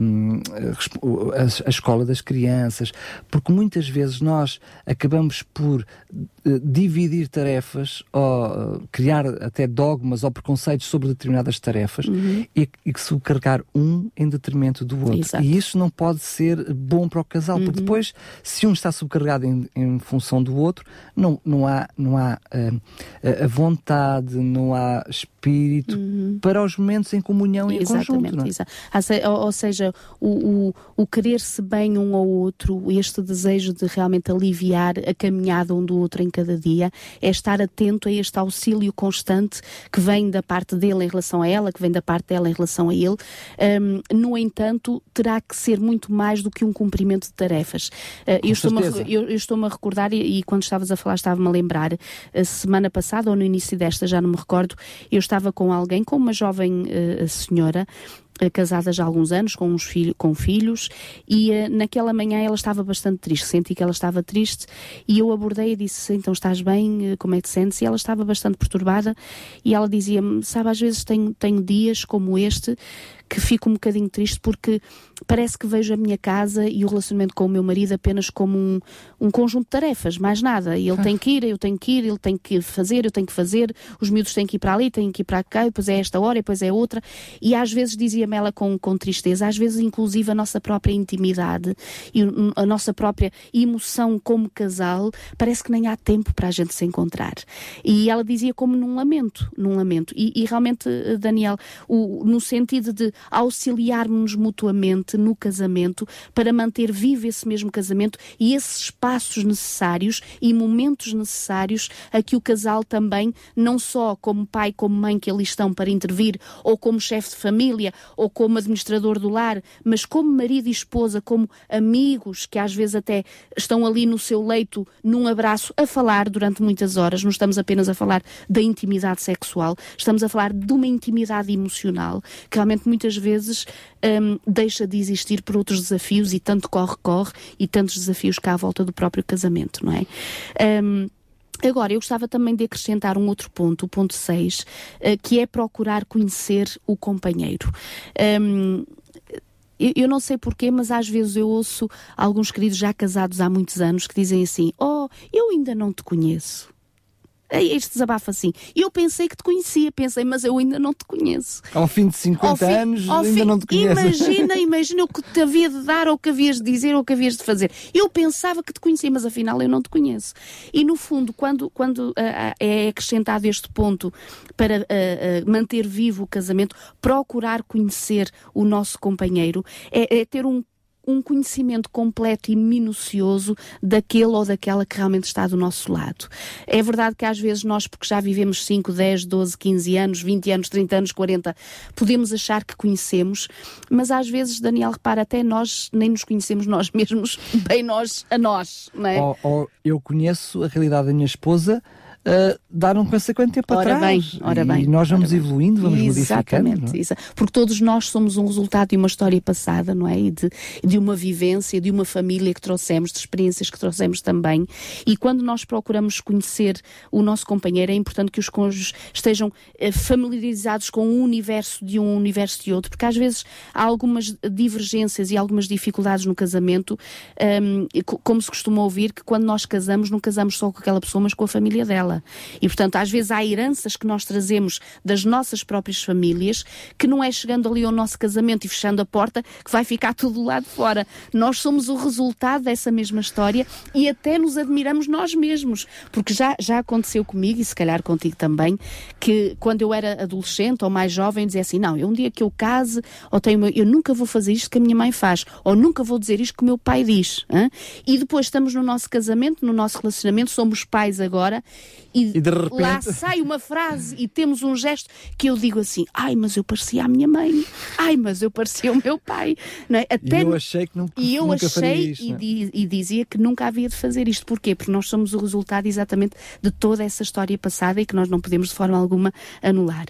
um, a, a, escola das crianças, porque muitas vezes nós acabamos por uh, dividir tarefas ou uh, criar até dogmas ou preconceitos sobre determinadas tarefas uhum. e, e que subcarregar um em detrimento do outro. Exato. E isso não pode ser bom para o casal, porque uhum. depois, se um está subcarregado em, em, função do outro, não, não há, não há uh, a vontade, não há espírito uhum. para os momentos em comunhão e Exatamente, em conjunto. É? Ou, ou seja, o, o, o querer-se bem um ao outro, este desejo de realmente aliviar a caminhada um do outro em cada dia, é estar atento a este auxílio constante que vem da parte dele em relação a ela, que vem da parte dela em relação a ele. Um, no entanto, terá que ser muito mais do que um cumprimento de tarefas. Uh, eu estou-me a, eu, eu estou a recordar, e, e, quando estavas a falar, estava-me a lembrar, a semana passada ou no início desta, já não me recordo, eu estava com alguém, com uma jovem uh, senhora, uh, casada já há alguns anos, com, uns filho, com filhos, e uh, naquela manhã ela estava bastante triste, senti que ela estava triste, e eu abordei e disse, então estás bem, como é que te sentes? E ela estava bastante perturbada, e ela dizia-me, sabe, às vezes tenho, tenho dias como este, que fico um bocadinho triste porque parece que vejo a minha casa e o relacionamento com o meu marido apenas como um, um conjunto de tarefas, mais nada. E ele tem que ir, eu tenho que ir, ele tem que fazer, eu tenho que fazer, os miúdos têm que ir para ali, têm que ir para cá, e depois é esta hora, e depois é outra. E às vezes, dizia-me ela com, com tristeza, às vezes inclusive a nossa própria intimidade e a nossa própria emoção como casal, parece que nem há tempo para a gente se encontrar. E ela dizia como num lamento, num lamento. E, e realmente, Daniel, o, no sentido de auxiliarmos mutuamente no casamento para manter vivo esse mesmo casamento e esses espaços necessários e momentos necessários a que o casal também, não só como pai, como mãe que ali estão para intervir, ou como chefe de família, ou como administrador do lar, mas como marido e esposa, como amigos que às vezes até estão ali no seu leito num abraço a falar durante muitas horas. Não estamos apenas a falar da intimidade sexual, estamos a falar de uma intimidade emocional que realmente muitas vezes um, deixa de existir por outros desafios e tanto corre-corre e tantos desafios cá à volta do próprio casamento, não é? Um, Agora, eu gostava também de acrescentar um outro ponto, o ponto 6, uh, que é procurar conhecer o companheiro. Um, eu, não sei porquê, mas às vezes eu ouço alguns queridos já casados há muitos anos que dizem assim: Oh, eu ainda não te conheço. É este desabafo assim. Eu pensei que te conhecia, pensei, mas eu ainda não te conheço. Ao fim de 50 fim, anos, ainda fim, não te conheço. Imagina, <laughs> imagina o que te havia de dar, ou o que havias de dizer, ou o que havias de fazer. Eu pensava que te conhecia, mas afinal eu não te conheço. E no fundo, quando, quando uh, é acrescentado este ponto para uh, uh, manter vivo o casamento, procurar conhecer o nosso companheiro, é, é ter um um conhecimento completo e minucioso daquele ou daquela que realmente está do nosso lado. É verdade que às vezes nós, porque já vivemos 5, 10, 12, 15 anos, 20 anos, 30 anos, 40, podemos achar que conhecemos, mas às vezes, Daniel, repara, até nós nem nos conhecemos nós <laughs> mesmos, bem nós a nós, não é? Ou, ou eu conheço a realidade da minha esposa uh, dar um consequente tempo ora atrás. Bem, ora bem, e nós vamos bem. evoluindo, vamos Exatamente, modificando. Isso. Porque todos nós somos um resultado de uma história passada, não é? E de, de uma vivência, de uma família que trouxemos, de experiências que trouxemos também. E quando nós procuramos conhecer o nosso companheiro, é importante que os cônjuges estejam uh, familiarizados com um universo de um universo de outro, porque às vezes há algumas divergências e algumas dificuldades no casamento, um, como se costuma ouvir, que quando nós casamos, não casamos só com aquela pessoa, mas com a família dela. E, portanto, às vezes há heranças que nós trazemos das nossas próprias famílias que não é chegando ali ao nosso casamento e fechando a porta que vai ficar tudo do lado de fora. Nós somos o resultado dessa mesma história e até nos admiramos nós mesmos, porque já, já aconteceu comigo e se calhar contigo também, que quando eu era adolescente ou mais jovem dizia assim, não, um dia que eu case ou tenho, eu nunca vou fazer isto que a minha mãe faz, ou nunca vou dizer isto que o meu pai diz. Hein? E depois estamos no nosso casamento, no nosso relacionamento, somos pais agora e, e repente... lá sai uma frase e temos um gesto que eu digo assim, ai, mas eu parecia a minha mãe, ai, mas eu parecia o meu pai. Não é? Até... E eu achei que nunca, e eu nunca achei isto, é? e, e, dizia que nunca havia de fazer isto. Porquê? Porque nós somos o resultado exatamente de toda essa história passada e que nós não podemos de forma alguma anular.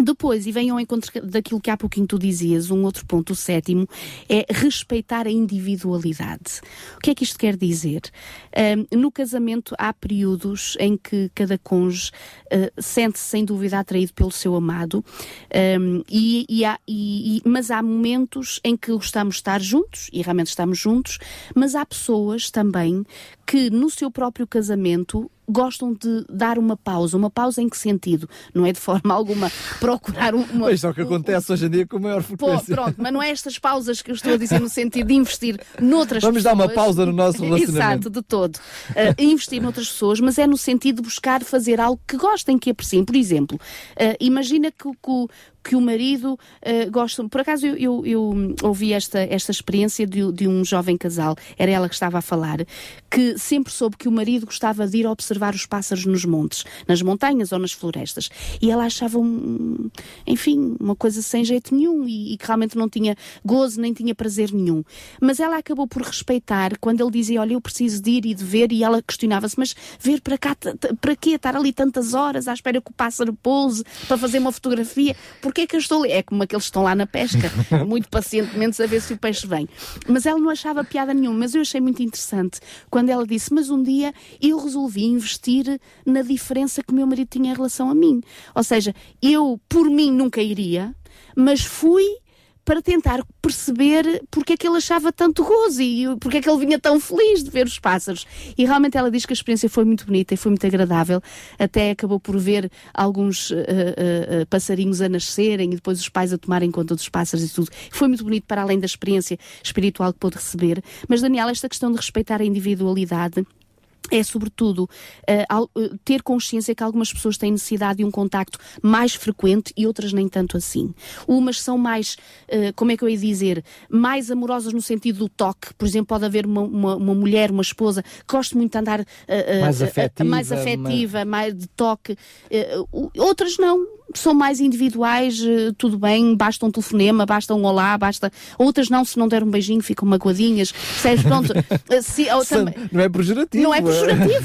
Depois, e venham ao encontro daquilo que há pouquinho tu dizias, um outro ponto, o sétimo, é respeitar a individualidade. O que é que isto quer dizer? Um, no casamento há períodos em que cada cônjuge uh, sente-se sem dúvida atraído pelo seu amado, um, e, e há, e, mas há momentos em que gostamos de estar juntos, e realmente estamos juntos, mas há pessoas também que no seu próprio casamento gostam de dar uma pausa. Uma pausa em que sentido? Não é de forma <laughs> alguma procurar uma. Mas é o que acontece um, hoje em dia com maior frequência. Pronto, mas não é estas pausas que eu estou a dizer no sentido de investir noutras Vamos pessoas. dar uma pausa no nosso <laughs> relacionamento. Exato, de todo. Uh, investir noutras pessoas, mas é no sentido de buscar fazer algo que gostem, que apreciem. Por exemplo, uh, imagina que, que, que o marido uh, gosta. Por acaso eu, eu, eu, ouvi esta, esta experiência de, de, um jovem casal, era ela que estava a falar, que sempre soube que o marido gostava de ir observar os pássaros nos montes, nas montanhas ou nas florestas. E ela achava, um, enfim, uma coisa sem jeito nenhum e, e que realmente não tinha gozo nem tinha prazer nenhum. Mas ela acabou por respeitar quando ele dizia: Olha, eu preciso de ir e de ver, e ela questionava-se: Mas ver para cá, para quê? Estar ali tantas horas à espera que o pássaro pouse para fazer uma fotografia? Porque que é que eu estou ali? É como aqueles que estão lá na pesca, <laughs> muito pacientemente a ver se o peixe vem. Mas ela não achava piada nenhuma, mas eu achei muito interessante quando ela disse: Mas um dia eu resolvi investir na diferença que o meu marido tinha em relação a mim. Ou seja, eu por mim nunca iria, mas fui para tentar perceber porque é que ele achava tanto gozo e porque é que ele vinha tão feliz de ver os pássaros. E realmente ela diz que a experiência foi muito bonita e foi muito agradável. Até acabou por ver alguns uh, uh, passarinhos a nascerem e depois os pais a tomarem conta dos pássaros e tudo. Foi muito bonito para além da experiência espiritual que pôde receber. Mas, Daniel, esta questão de respeitar a individualidade é, sobretudo, uh, ter consciência que algumas pessoas têm necessidade de um contacto mais frequente e outras nem tanto assim. Umas são mais, uh, como é que eu ia dizer, mais amorosas no sentido do toque. Por exemplo, pode haver uma, uma, uma mulher, uma esposa, que gosta muito de andar mais afetiva, mais, afetiva mais de toque. outras não são mais individuais, eh, tudo bem, basta um telefonema, basta um olá, basta. Outras não, se não der um beijinho, ficam magoadinhas. Percebes? Pronto. <laughs> Eh, se, também... Não é pejorativo. Não é pejorativo,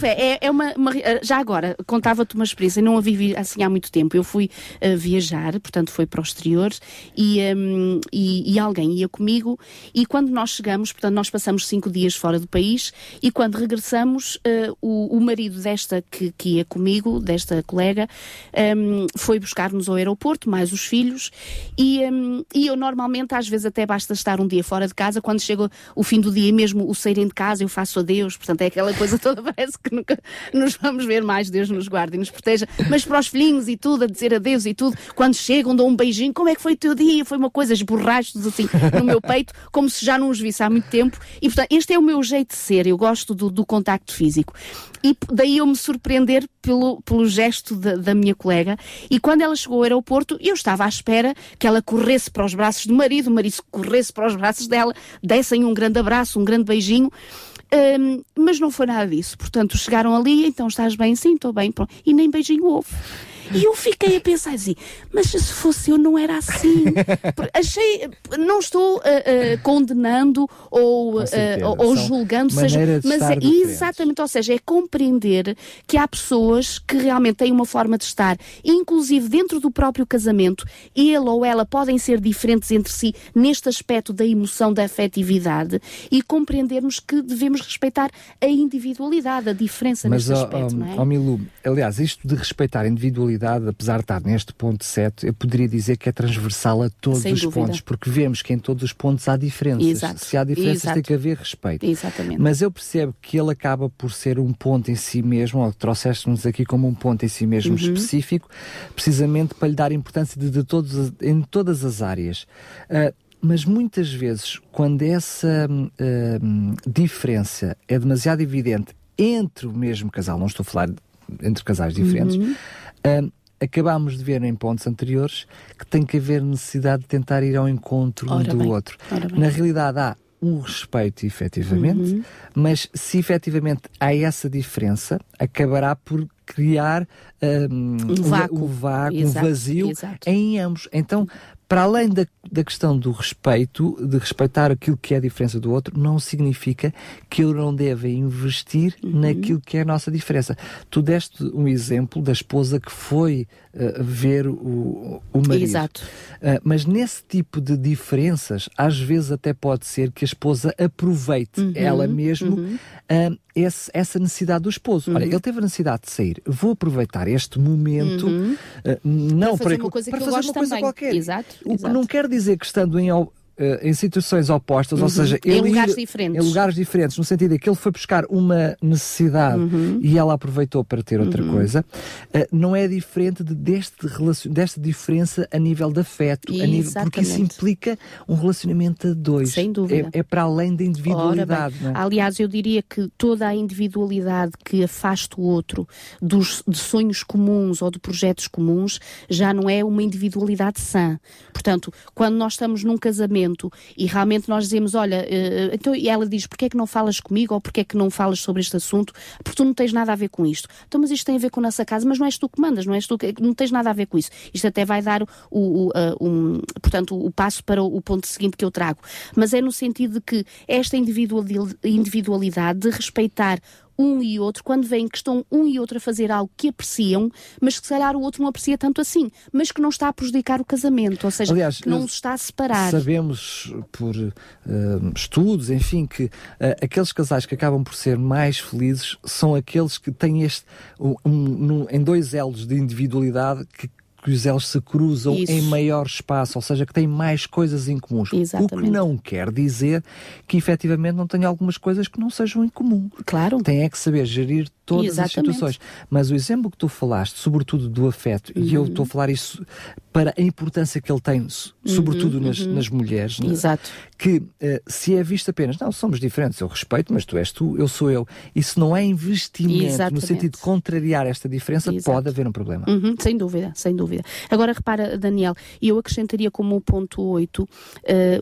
é, é uma, uma, eh, Já agora, contava-te uma experiência, não a vivi assim há muito tempo. Eu fui uh, viajar, portanto, foi para o exterior e, um, e, e, alguém ia comigo. E quando nós chegamos, portanto, nós passamos cinco dias fora do país e quando regressamos, uh, o, o marido desta que, que ia comigo, desta colega, um, foi buscar buscar-nos ao aeroporto, mais os filhos, e, um, e eu normalmente, às vezes, até basta estar um dia fora de casa, quando chega o fim do dia, mesmo o saírem de casa, eu faço adeus, portanto, é aquela coisa toda, parece que nunca nos vamos ver mais, Deus nos guarde e nos proteja, mas para os filhinhos e tudo, a dizer adeus e tudo, quando chegam, dão um beijinho, como é que foi o teu dia? Foi uma coisa, esborrachos assim no meu peito, como se já não os visse há muito tempo, e portanto, este é o meu jeito de ser, eu gosto do, do contacto físico. E daí eu me surpreender pelo, pelo gesto da minha colega, e quando ela chegou ao aeroporto, eu estava à espera que ela corresse para os braços do marido, o marido corresse para os braços dela, dessem um grande abraço, um grande beijinho. Um, mas não foi nada disso. Portanto, chegaram ali, então estás bem? Sim, estou bem. Pronto. E nem beijinho houve. E eu fiquei a pensar assim, mas se fosse eu não era assim. <laughs> Achei, não estou uh, uh, condenando ou, uh, ou julgando, seja, mas é, exatamente, ou seja, é compreender que há pessoas que realmente têm uma forma de estar, inclusive dentro do próprio casamento, ele ou ela podem ser diferentes entre si neste aspecto da emoção, da afetividade e compreendermos que devemos respeitar a individualidade, a diferença mas, neste aspecto, oh, não é? Milu, aliás, isto de respeitar a individualidade apesar de estar neste ponto 7, eu poderia dizer que é transversal a todos Sem os dúvida. pontos, porque vemos que em todos os pontos há diferenças. Exato. Se há diferenças, Exato. tem que haver respeito. Exatamente. Mas eu percebo que ele acaba por ser um ponto em si mesmo, ou trouxeste-nos aqui como um ponto em si mesmo uhum. específico, precisamente para lhe dar importância de, de todos, em todas as áreas. Uh, mas muitas vezes, quando essa uh, diferença é demasiado evidente entre o mesmo casal, não estou a falar entre casais diferentes, uhum. Uh, acabámos de ver em pontos anteriores que tem que haver necessidade de tentar ir ao encontro um do bem. outro. Na realidade, há um respeito, efetivamente, uhum. mas se efetivamente há essa diferença, acabará por criar um, um vácuo, o vácuo, um vazio exato. em ambos. Então, para além da, da questão do respeito, de respeitar aquilo que é a diferença do outro, não significa que eu não deva investir uhum. naquilo que é a nossa diferença. Tu deste um exemplo da esposa que foi uh, ver o, o marido. Exato. Uh, mas nesse tipo de diferenças, às vezes até pode ser que a esposa aproveite uhum. ela mesmo uhum. uh, esse, essa necessidade do esposo. Olha, uhum. ele teve a necessidade de sair. Vou aproveitar este momento, uhum. não para fazer para, uma coisa, para fazer uma coisa qualquer. Exato. O que não quer dizer que estando em em situações opostas, uhum. ou seja, em lugares diferentes. Em lugares diferentes, no sentido de que ele foi buscar uma necessidade uhum. e ela aproveitou para ter outra uhum. coisa, uh, não é diferente de deste desta diferença a nível de afeto, nível, porque isso implica um relacionamento a dois. Sem dúvida. É, é para além da individualidade. É? Aliás, eu diria que toda a individualidade que afasta o outro dos, de sonhos comuns ou de projetos comuns já não é uma individualidade sã. Portanto, quando nós estamos num casamento e realmente nós dizemos, olha, uh, então, e ela diz, porquê é que não falas comigo ou porquê é que não falas sobre este assunto? Porque tu não tens nada a ver com isto. Então, mas isto tem a ver com a nossa casa, mas não és tu que mandas, não és tu que, não tens nada a ver com isso. Isto até vai dar o, o uh, um, portanto, o passo para o, o ponto seguinte que eu trago. Mas é no sentido de que esta individualidade de respeitar um e outro, quando veem que estão um e outro a fazer algo que apreciam, mas que se calhar o outro não aprecia tanto assim, mas que não está a prejudicar o casamento, ou seja, Aliás, que não se está a separar. Sabemos por uh, estudos, enfim, que uh, aqueles casais que acabam por ser mais felizes são aqueles que têm este, um, um, em dois elos de individualidade que que os elos se cruzam Isso. em maior espaço, ou seja, que têm mais coisas em comuns. Exatamente. O que não quer dizer que efetivamente não tenha algumas coisas que não sejam em comum. Claro. Tem é que saber gerir todas Exatamente. as situações. Mas o exemplo que tu falaste, sobretudo do afeto, uhum. e eu estou a falar isso para a importância que ele tem, sobretudo uhum, nas, uhum. nas, mulheres, né? Exato. que uh, se é visto apenas, não, somos diferentes, eu respeito, mas tu és tu, eu sou eu. Isso não é investimento Exatamente. no sentido de contrariar esta diferença, Exato. pode haver um problema. Uhum, sem dúvida, sem dúvida. Agora repara, Daniel, eu acrescentaria como ponto 8 uh,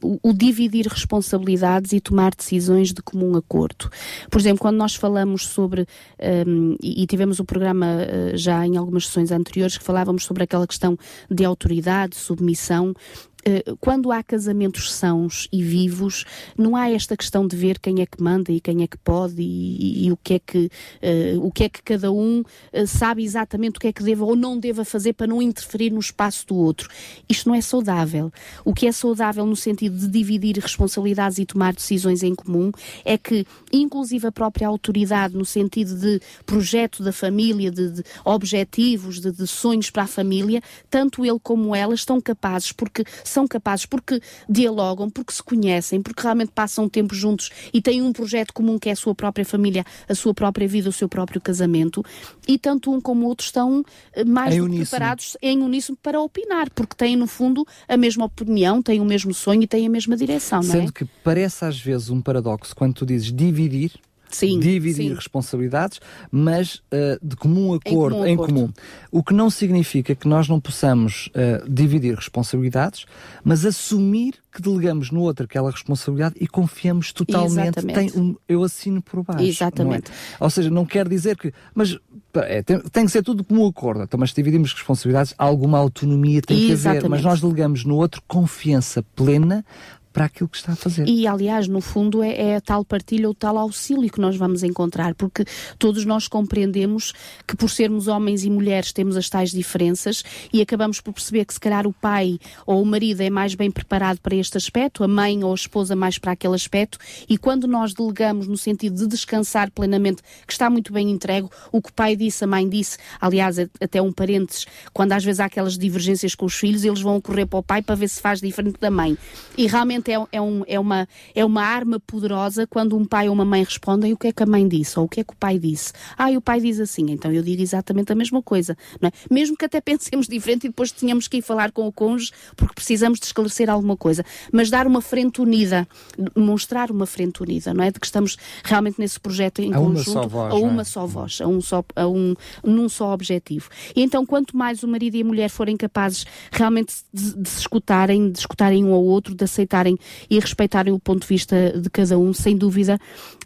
o, o dividir responsabilidades e tomar decisões de comum acordo. Por exemplo, quando nós falamos sobre uh, um, e, tivemos o programa uh, já em algumas sessões anteriores que falávamos sobre aquela questão de autoridade, submissão, quando há casamentos sãos e vivos, não há esta questão de ver quem é que manda e quem é que pode e, e, e o, que é que, uh, o que é que cada um uh, sabe exatamente o que é que deva ou não deva fazer para não interferir no espaço do outro. Isto não é saudável. O que é saudável no sentido de dividir responsabilidades e tomar decisões em comum é que, inclusive a própria autoridade, no sentido de projeto da família, de, de objetivos, de, de sonhos para a família, tanto ele como ela estão capazes, porque são capazes, porque dialogam, porque se conhecem, porque realmente passam tempo juntos e têm um projeto comum que é a sua própria família, a sua própria vida, o seu próprio casamento, e tanto um como o outro estão eh, mais preparados em uníssono para opinar, porque têm no fundo a mesma opinião, têm o mesmo sonho e têm a mesma direção, Sendo não é? que parece às vezes um paradoxo quando tu dizes dividir Sim, dividir sim. responsabilidades, mas uh, de comum acordo, em comum, em comum, O que não significa que nós não possamos uh, dividir responsabilidades, mas assumir que delegamos no outro aquela responsabilidade e confiamos totalmente. Tem um, eu assino por baixo. Exatamente. É? Ou seja, não quer dizer que. Mas é, tem, tem, que ser tudo como um acordo. Então, mas dividimos responsabilidades, alguma autonomia tem que haver, mas nós delegamos no outro confiança plena para aquilo que está a fazer. E, aliás, no fundo, é, é a tal partilha ou tal auxílio que nós vamos encontrar, porque todos nós compreendemos que, por sermos homens e mulheres, temos as tais diferenças e acabamos por perceber que, se calhar, o pai ou o marido é mais bem preparado para este aspecto, a mãe ou a esposa mais para aquele aspecto, e quando nós delegamos no sentido de descansar plenamente, que está muito bem entregue, o que o pai disse, a mãe disse, aliás, até um parênteses, quando às vezes há aquelas divergências com os filhos, eles vão correr para o pai para ver se faz diferente da mãe. E realmente é, é, um, é, uma, é uma arma poderosa quando um pai ou uma mãe respondem o que é que a mãe disse ou o que é que o pai disse. Ah, e o pai diz assim, então eu digo exatamente a mesma coisa. Não é? Mesmo que até <laughs> pensemos diferente e depois tenhamos que ir falar com o cônjuge porque precisamos de esclarecer alguma coisa. Mas dar uma frente unida, mostrar uma frente unida, não é? De que estamos realmente nesse projeto em a conjunto, uma voz, a uma é? só voz, a um só, a um, num só objetivo. E então, quanto mais o marido e a mulher forem capazes realmente de, de se escutarem, de escutarem um ao outro, de aceitarem e respeitarem o ponto de vista de cada um, sem dúvida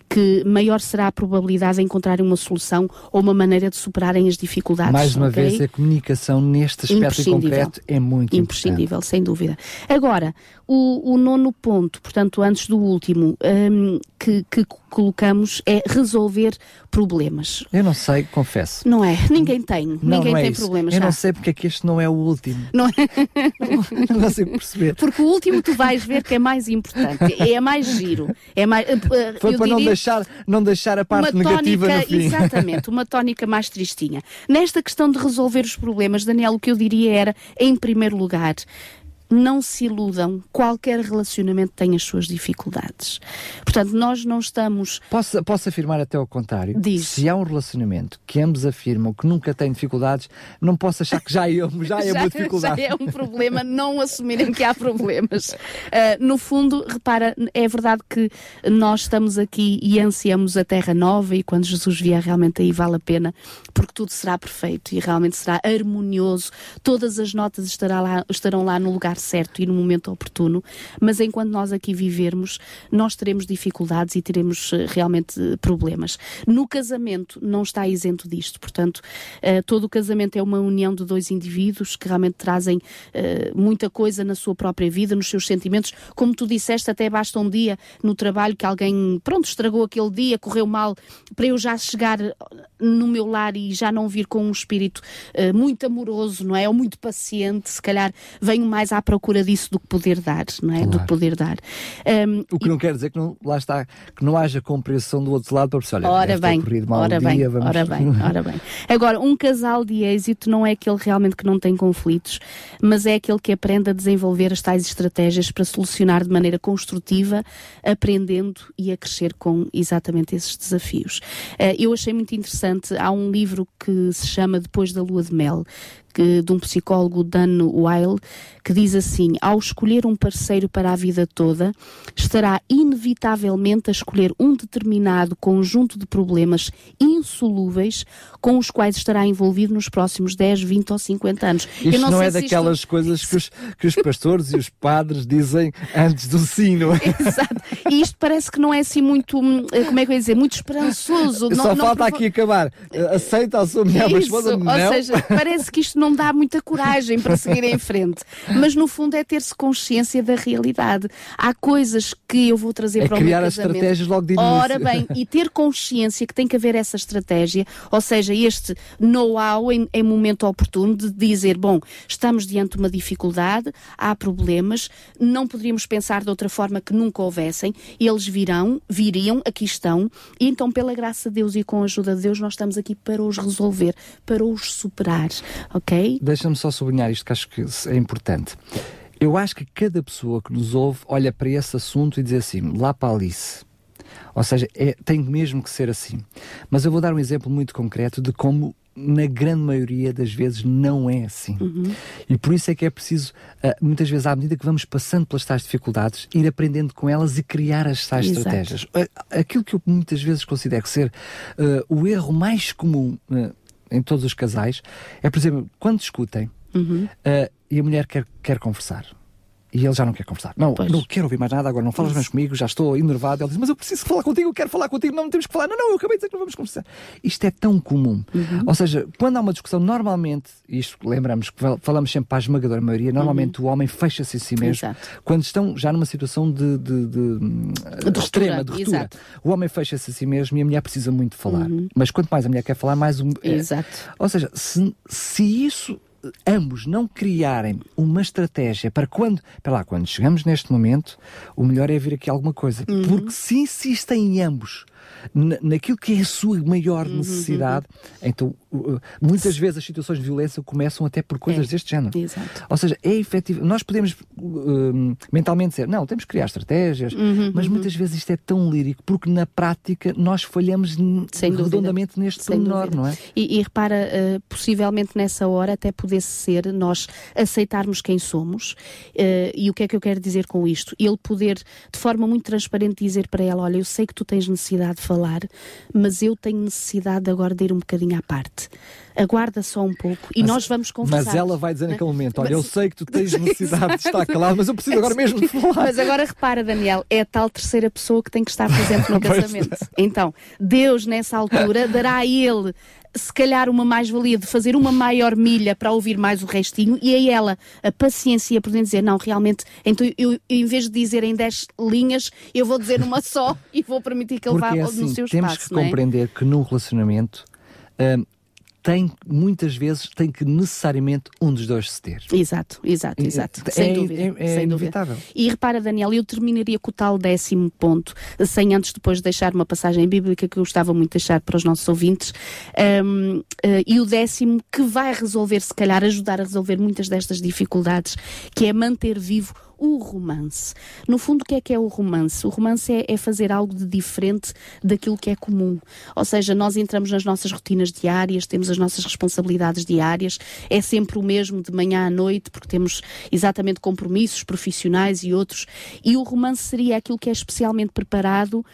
que maior será a probabilidade de encontrarem uma solução ou uma maneira de superarem as dificuldades. Mais uma okay? vez, a comunicação neste aspecto concreto é muito Imprescindível, importante. sem dúvida. Agora, o, o, nono ponto, portanto, antes do último, um, que, que colocamos é resolver problemas. Eu não sei, confesso. Não é? Ninguém tem. Não, Ninguém não é tem isso. problemas. Eu já. não sei porque é que este não é o último. Não é? <laughs> não consigo perceber. Porque o último tu vais ver que é mais importante, é mais giro. É mais, uh, Foi para não deixar, não deixar a parte negativa tónica, no fim. Exatamente, uma tónica mais tristinha. Nesta questão de resolver os problemas, Daniel, o que eu diria era, em primeiro lugar, não se iludam, qualquer relacionamento tem as suas dificuldades. Portanto, nós não estamos. Posso, posso afirmar até ao contrário? Diz. Se há um relacionamento que ambos afirmam que nunca tem dificuldades, não posso achar que já é, já é <laughs> já, uma dificuldade. Já é um problema não assumirem que há problemas. Uh, <laughs> no fundo, repara, é verdade que nós estamos aqui e ansiamos a terra nova e quando Jesus vier, realmente aí vale a pena, porque tudo será perfeito e realmente será harmonioso, todas as notas estará lá, estarão lá no lugar certo e no momento oportuno, mas enquanto nós aqui vivermos, nós teremos dificuldades e teremos uh, realmente problemas. No casamento não está isento disto, portanto, uh, todo o casamento é uma união de dois indivíduos que realmente trazem uh, muita coisa na sua própria vida, nos seus sentimentos. Como tu disseste, até basta um dia no trabalho que alguém, pronto, estragou aquele dia, correu mal, para eu já chegar no meu lar e já não vir com um espírito muito amoroso, não é? Ou muito paciente, se calhar venho mais à procura disso do que poder dar, não é? Claro. Do poder dar. Um, o que e... não quer dizer que não, lá está, que não haja compreensão do outro lado para perceber, olha, ora bem, ora bem, dia, vamos... ora bem, <laughs> ora bem. Agora, um casal de êxito não é aquele realmente que não tem conflitos, mas é aquele que aprende a desenvolver as tais estratégias para solucionar de maneira construtiva, aprendendo e a crescer com exatamente esses desafios. Uh, eu achei muito interessante, há um livro que se chama Depois da Lua de Mel, que, de um psicólogo, Dan Weil, que diz assim: ao escolher um parceiro para a vida toda, estará inevitavelmente a escolher um determinado conjunto de problemas insolúveis com os quais estará envolvido nos próximos 10, 20 ou 50 anos. Isto não, não é daquelas isto... coisas que os, que os pastores e os padres dizem antes do sino. Exato. E isto parece que não é assim muito, hum, como é que eu ia dizer, muito esperançoso. Só não, falta não... aqui acabar. Aceita a sua mulher, mas esposa não. Ou seja, parece que isto não dá muita coragem para seguir em frente. Mas no fundo é ter-se consciência da realidade. Há coisas que eu vou trazer é para o meu casamento. criar as estratégias logo de início. Ora bem, e ter consciência que tem que haver essa estratégia, ou seja, este know-how em, em momento oportuno de dizer, bom, estamos diante de uma dificuldade, há problemas, não poderíamos pensar de outra forma que nunca houvessem, eles virão, viriam, aqui estão, e então pela graça de Deus e com a ajuda de Deus nós estamos aqui para os resolver, para os superar, ok? Deixa-me só sublinhar isto que acho que é importante. Eu acho que cada pessoa que nos ouve olha para esse assunto e diz assim, lá para Alice, ou seja, é, tem mesmo que ser assim. Mas eu vou dar um exemplo muito concreto de como na grande maioria das vezes não é assim. Uhum. E por isso é que é preciso, uh, muitas vezes, à medida que vamos passando pelas tais dificuldades, ir aprendendo com elas e criar as tais Exato. estratégias. Uh, aquilo que eu muitas vezes considero ser uh, o erro mais comum em todos os casais é, por exemplo, quando discutem uhum. e a mulher quer, quer conversar E ele já não quer conversar. Não, pois. não quero ouvir mais nada, agora não falas mais comigo, já estou enervado. Ele diz, mas eu preciso falar contigo, eu quero falar contigo, não temos que falar. Não, não, eu acabei de dizer que não vamos conversar. Isto é tão comum. Uhum. Ou seja, quando há uma discussão, normalmente, isto lembramos que falamos sempre para a esmagadora maioria, normalmente uhum. o homem fecha-se em si mesmo. Exato. Quando estão já numa situação de, de, de, de extrema, de ruptura. Exato. O homem fecha-se a si mesmo e a mulher precisa muito falar. Uhum. Mas quanto mais a mulher quer falar, mais o. É, Exato. Ou seja, se, se isso ambos não criarem uma estratégia para quando, para lá, quando chegamos neste momento, o melhor é vir aqui alguma coisa. Uhum. Porque se insistem em ambos naquilo que é a sua maior uhum, necessidade, uhum. então muitas vezes as situações de violência começam até por coisas é. deste género. Exato. Ou seja, é efetivo. Nós podemos uh, mentalmente dizer, não, temos que criar estratégias, uhum, mas uhum. muitas vezes isto é tão lírico, porque na prática nós falhamos Sem redondamente dúvida. neste Sem menor, não é? E, e repara, uh, possivelmente nessa hora até pudesse ser nós aceitarmos quem somos, uh, e o que é que eu quero dizer com isto? Ele poder, de forma muito transparente, dizer para ela: Olha, eu sei que tu tens necessidade de falar, mas eu tenho necessidade agora de ir um bocadinho à parte. Aguarda só um pouco e mas, nós vamos conversar. Mas ela vai dizer naquele momento: Olha, mas, eu sei que tu tens <laughs> necessidade de estar calado, mas eu preciso agora mesmo de falar. Mas agora repara, Daniel, é a tal terceira pessoa que tem que estar presente no <laughs> casamento. Então, Deus, nessa altura, dará a ele se calhar uma mais-valia de fazer uma maior milha para ouvir mais o restinho e aí ela a paciência por dizer não, realmente, então eu, em vez de dizer em 10 linhas, eu vou dizer uma só <laughs> e vou permitir que ele Porque, vá assim, no seu temos espaço. Temos que compreender é? que num relacionamento hum, tem, muitas vezes, tem que necessariamente um dos dois se ter. Exato, exato, exato. É, sem dúvida. É, é sem inevitável. Dúvida. E repara, Daniel, eu terminaria com o tal décimo ponto, sem antes depois deixar uma passagem bíblica que eu gostava muito de deixar para os nossos ouvintes. Um, uh, eh, e o décimo que vai resolver, se calhar, ajudar a resolver muitas destas dificuldades, que é manter vivo o romance. No fundo, o que é que é o romance? O romance é, é, fazer algo de diferente daquilo que é comum. Ou seja, nós entramos nas nossas rotinas diárias, temos as nossas responsabilidades diárias, é sempre o mesmo de manhã à noite, porque temos exatamente compromissos profissionais e outros. E o romance seria aquilo que é especialmente preparado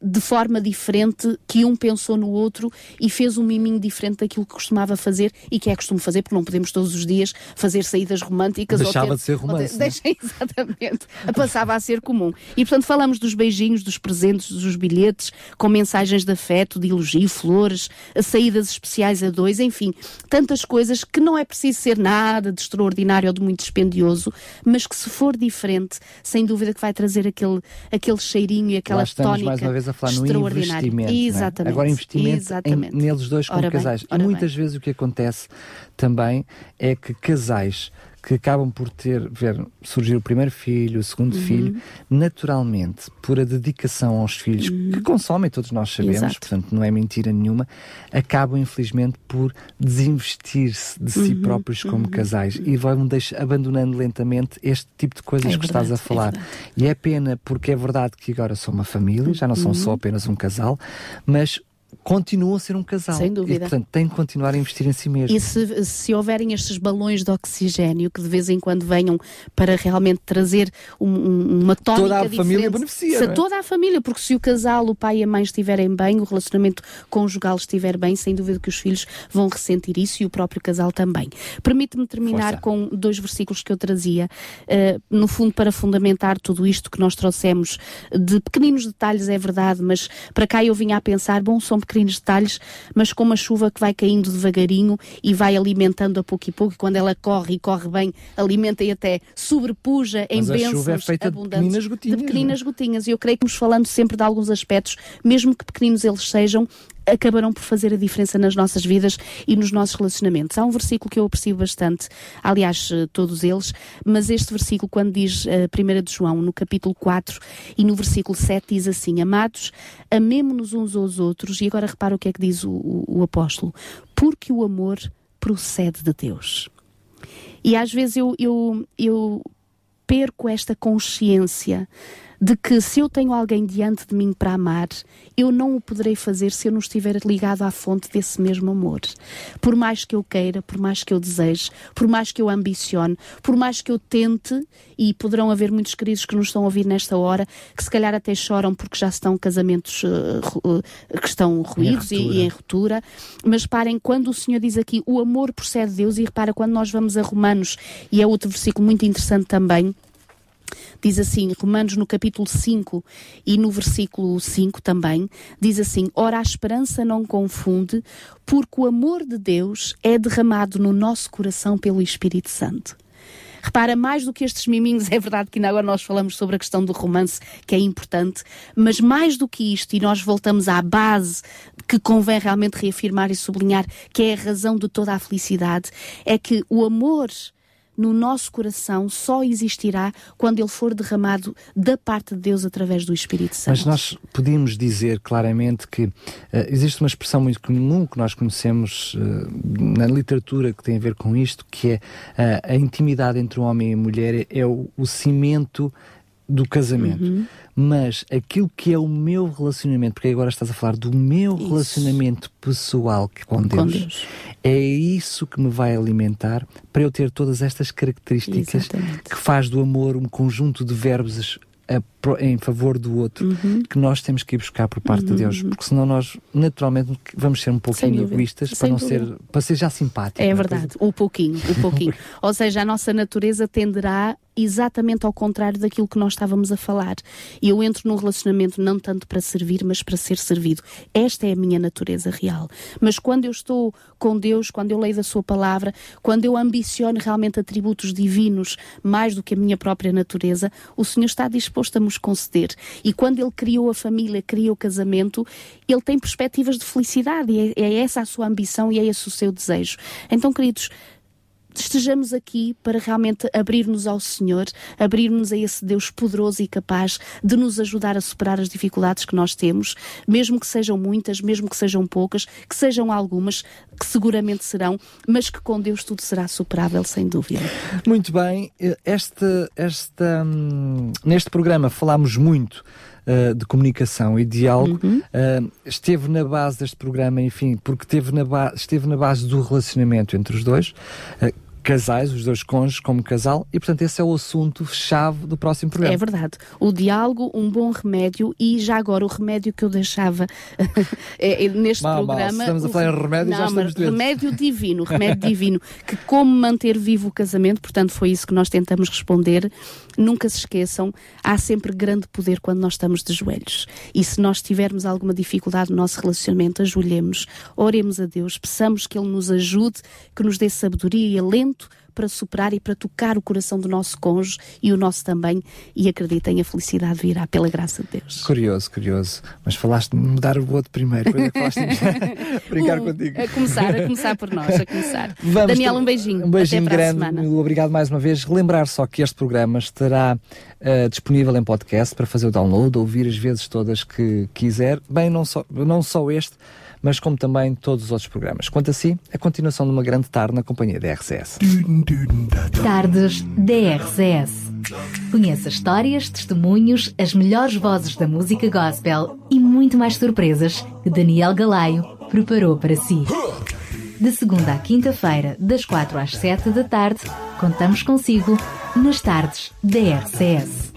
de forma diferente que um pensou no outro e fez um miminho diferente daquilo que costumava fazer e que é costume fazer, porque não podemos todos os dias fazer saídas românticas. Deixava ter, de ser romance. Ter, né? <laughs> Exatamente. Passava a ser comum. E, portanto, falamos dos beijinhos, dos presentes, dos bilhetes, com mensagens de afeto, de elogio, flores, saídas especiais a dois, enfim, tantas coisas que não é preciso ser nada de extraordinário ou de muito dispendioso, mas que, se for diferente, sem dúvida que vai trazer aquele, aquele cheirinho e aquela tónica mais uma vez a falar no investimento. É? Exatamente. É? Agora, investimento em, neles dois como ora casais. Bem, e muitas bem. vezes o que acontece também é que casais que acabam por ter, ver surgir o primeiro filho, o segundo uhum. filho, naturalmente, por a dedicação aos filhos, uhum. que consomem, todos nós sabemos, Exato. portanto não é mentira nenhuma, acabam infelizmente por desinvestir-se de si uhum. próprios como uhum. casais e vão abandonando lentamente este tipo de coisas é que verdade, estás a é falar. É e é pena porque é verdade que agora são uma família, já não são só uhum. apenas um casal, mas continuam a ser um casal. Sem dúvida. E, portanto, têm que continuar a investir em si mesmo. E se, se houverem estes balões de oxigênio que de vez em quando venham para realmente trazer um, um, uma tónica Toda a diferente, família beneficia, se é? toda a família, porque se o casal, o pai e a mãe estiverem bem, o relacionamento conjugal estiver bem, sem dúvida que os filhos vão ressentir isso e o próprio casal também. Permite-me terminar Força. com dois versículos que eu trazia, uh, no fundo para fundamentar tudo isto que nós trouxemos de pequeninos detalhes, é verdade, mas para cá eu vinha a pensar, bom, são pequenos detalhes, mas com uma chuva que vai caindo devagarinho e vai alimentando a pouco e pouco, e quando ela corre e corre bem, alimenta e até sobrepuja em mas bênçãos é feita abundantes. De pequeninas gotinhas. De pequeninas gotinhas. E eu creio que nos falando sempre de alguns aspectos, mesmo que pequeninos eles sejam, acabarão por fazer a diferença nas nossas vidas e nos nossos relacionamentos. Há um versículo que eu aprecio bastante, aliás, eh, todos eles, mas este versículo, quando diz a uh, 1 de João, no capítulo 4 e no versículo 7, diz assim: Amados, amemo-nos uns aos outros, e agora repara o que é que diz o, o, o apóstolo: porque o amor procede de Deus. E às vezes eu, eu, eu perco esta consciência de que se eu tenho alguém diante de mim para amar, eu não o poderei fazer se eu não estiver ligado à fonte desse mesmo amor. Por mais que eu queira, por mais que eu deseje, por mais que eu ambicione, por mais que eu tente, e poderão haver muitos queridos que nos estão a ouvir nesta hora, que se calhar até choram porque já estão casamentos uh, que estão ruídos e, e, em ruptura, mas parem, quando o Senhor diz aqui o amor procede de Deus, e repara, quando nós vamos a Romanos, e é outro versículo muito interessante também, Diz assim, Romanos no capítulo 5 e no versículo 5 também, diz assim: Ora, a esperança não confunde, porque o amor de Deus é derramado no nosso coração pelo Espírito Santo. Repara, mais do que estes miminhos, <laughs> é verdade que ainda agora nós falamos sobre a questão do romance, que é importante, mas mais do que isto, e nós voltamos à base que convém realmente reafirmar e sublinhar, que é a razão de toda a felicidade, é que o amor no nosso coração só existirá quando ele for derramado da parte de Deus através do Espírito Santo. Mas nós podíamos dizer claramente que uh, existe uma expressão muito comum que nós conhecemos uh, na literatura que tem a ver com isto, que é uh, a intimidade entre o homem e a mulher é, é o, o cimento do casamento. Uhum. Mas aquilo que é o meu relacionamento, porque agora estás a falar do meu isso. relacionamento pessoal com Deus, com Deus, é isso que me vai alimentar para eu ter todas estas características Exatamente. que faz do amor um conjunto de verbos em favor do outro uhum. que nós temos que ir buscar por parte uhum. de Deus, porque senão nós naturalmente vamos ser um pouquinho egoístas para não ser para ser já simpático. É, é verdade, o pouquinho, o pouquinho. <laughs> Ou seja, a nossa natureza tenderá exatamente ao contrário daquilo que nós estávamos a falar. E eu entro num relacionamento não tanto para servir, mas para ser servido. Esta é a minha natureza real. Mas quando eu estou com Deus, quando eu leio da Sua palavra, quando eu ambiciono realmente atributos divinos mais do que a minha própria natureza, o Senhor está disposto a nos conceder. E quando Ele criou a família, criou o casamento, Ele tem perspectivas de felicidade. E é, é essa a sua ambição e é esse o seu desejo. Então, queridos, estejamos aqui para realmente abrir-nos ao Senhor, abrir-nos a esse Deus poderoso e capaz de nos ajudar a superar as dificuldades que nós temos, mesmo que sejam muitas, mesmo que sejam poucas, que sejam algumas, que seguramente serão, mas que com Deus tudo será superável, sem dúvida. Muito bem, esta, esta, hum, neste programa falámos muito Uh, de comunicação e diálogo uhum. uh, esteve na base deste programa, enfim, porque esteve na, esteve na base do relacionamento entre os dois. Uh, casais, os dois cônjuges como casal, e portanto esse é o assunto-chave do próximo programa. É verdade. O diálogo, um bom remédio, e já agora o remédio que eu deixava <laughs> é, é, neste mal, programa. Mal. Estamos a falar em remédio, não, já estamos Remédio divino, remédio <laughs> divino, que como manter vivo o casamento, portanto foi isso que nós tentamos responder. Nunca se esqueçam, há sempre grande poder quando nós estamos de joelhos. E se nós tivermos alguma dificuldade no nosso relacionamento, ajoelhemos, oremos a Deus, peçamos que Ele nos ajude, que nos dê sabedoria e alento para superar e para tocar o coração do nosso cônjuge e o nosso também. E acreditem, a felicidade virá pela graça de Deus. Curioso, curioso. Mas falaste de mudar o outro primeiro. Depois é falaste de <laughs> <laughs> brincar uh, contigo. A começar, a começar por nós, a começar. <laughs> Vamos Daniel, um beijinho. Um beijinho grande. Obrigado mais uma vez. Lembrar só que este programa estará uh, disponível em podcast para fazer o download, ouvir as vezes todas que quiser. Bem, não só, não só este mas como também todos os outros programas. Quanto a si, a continuação de uma grande tarde na companhia da RCS. Tardes da RCS. Conheça histórias, testemunhos, as melhores vozes da música gospel e muito mais surpresas que Daniel Galaio preparou para si. De segunda à quinta-feira, das quatro às sete da tarde, contamos consigo nas tardes da RCS.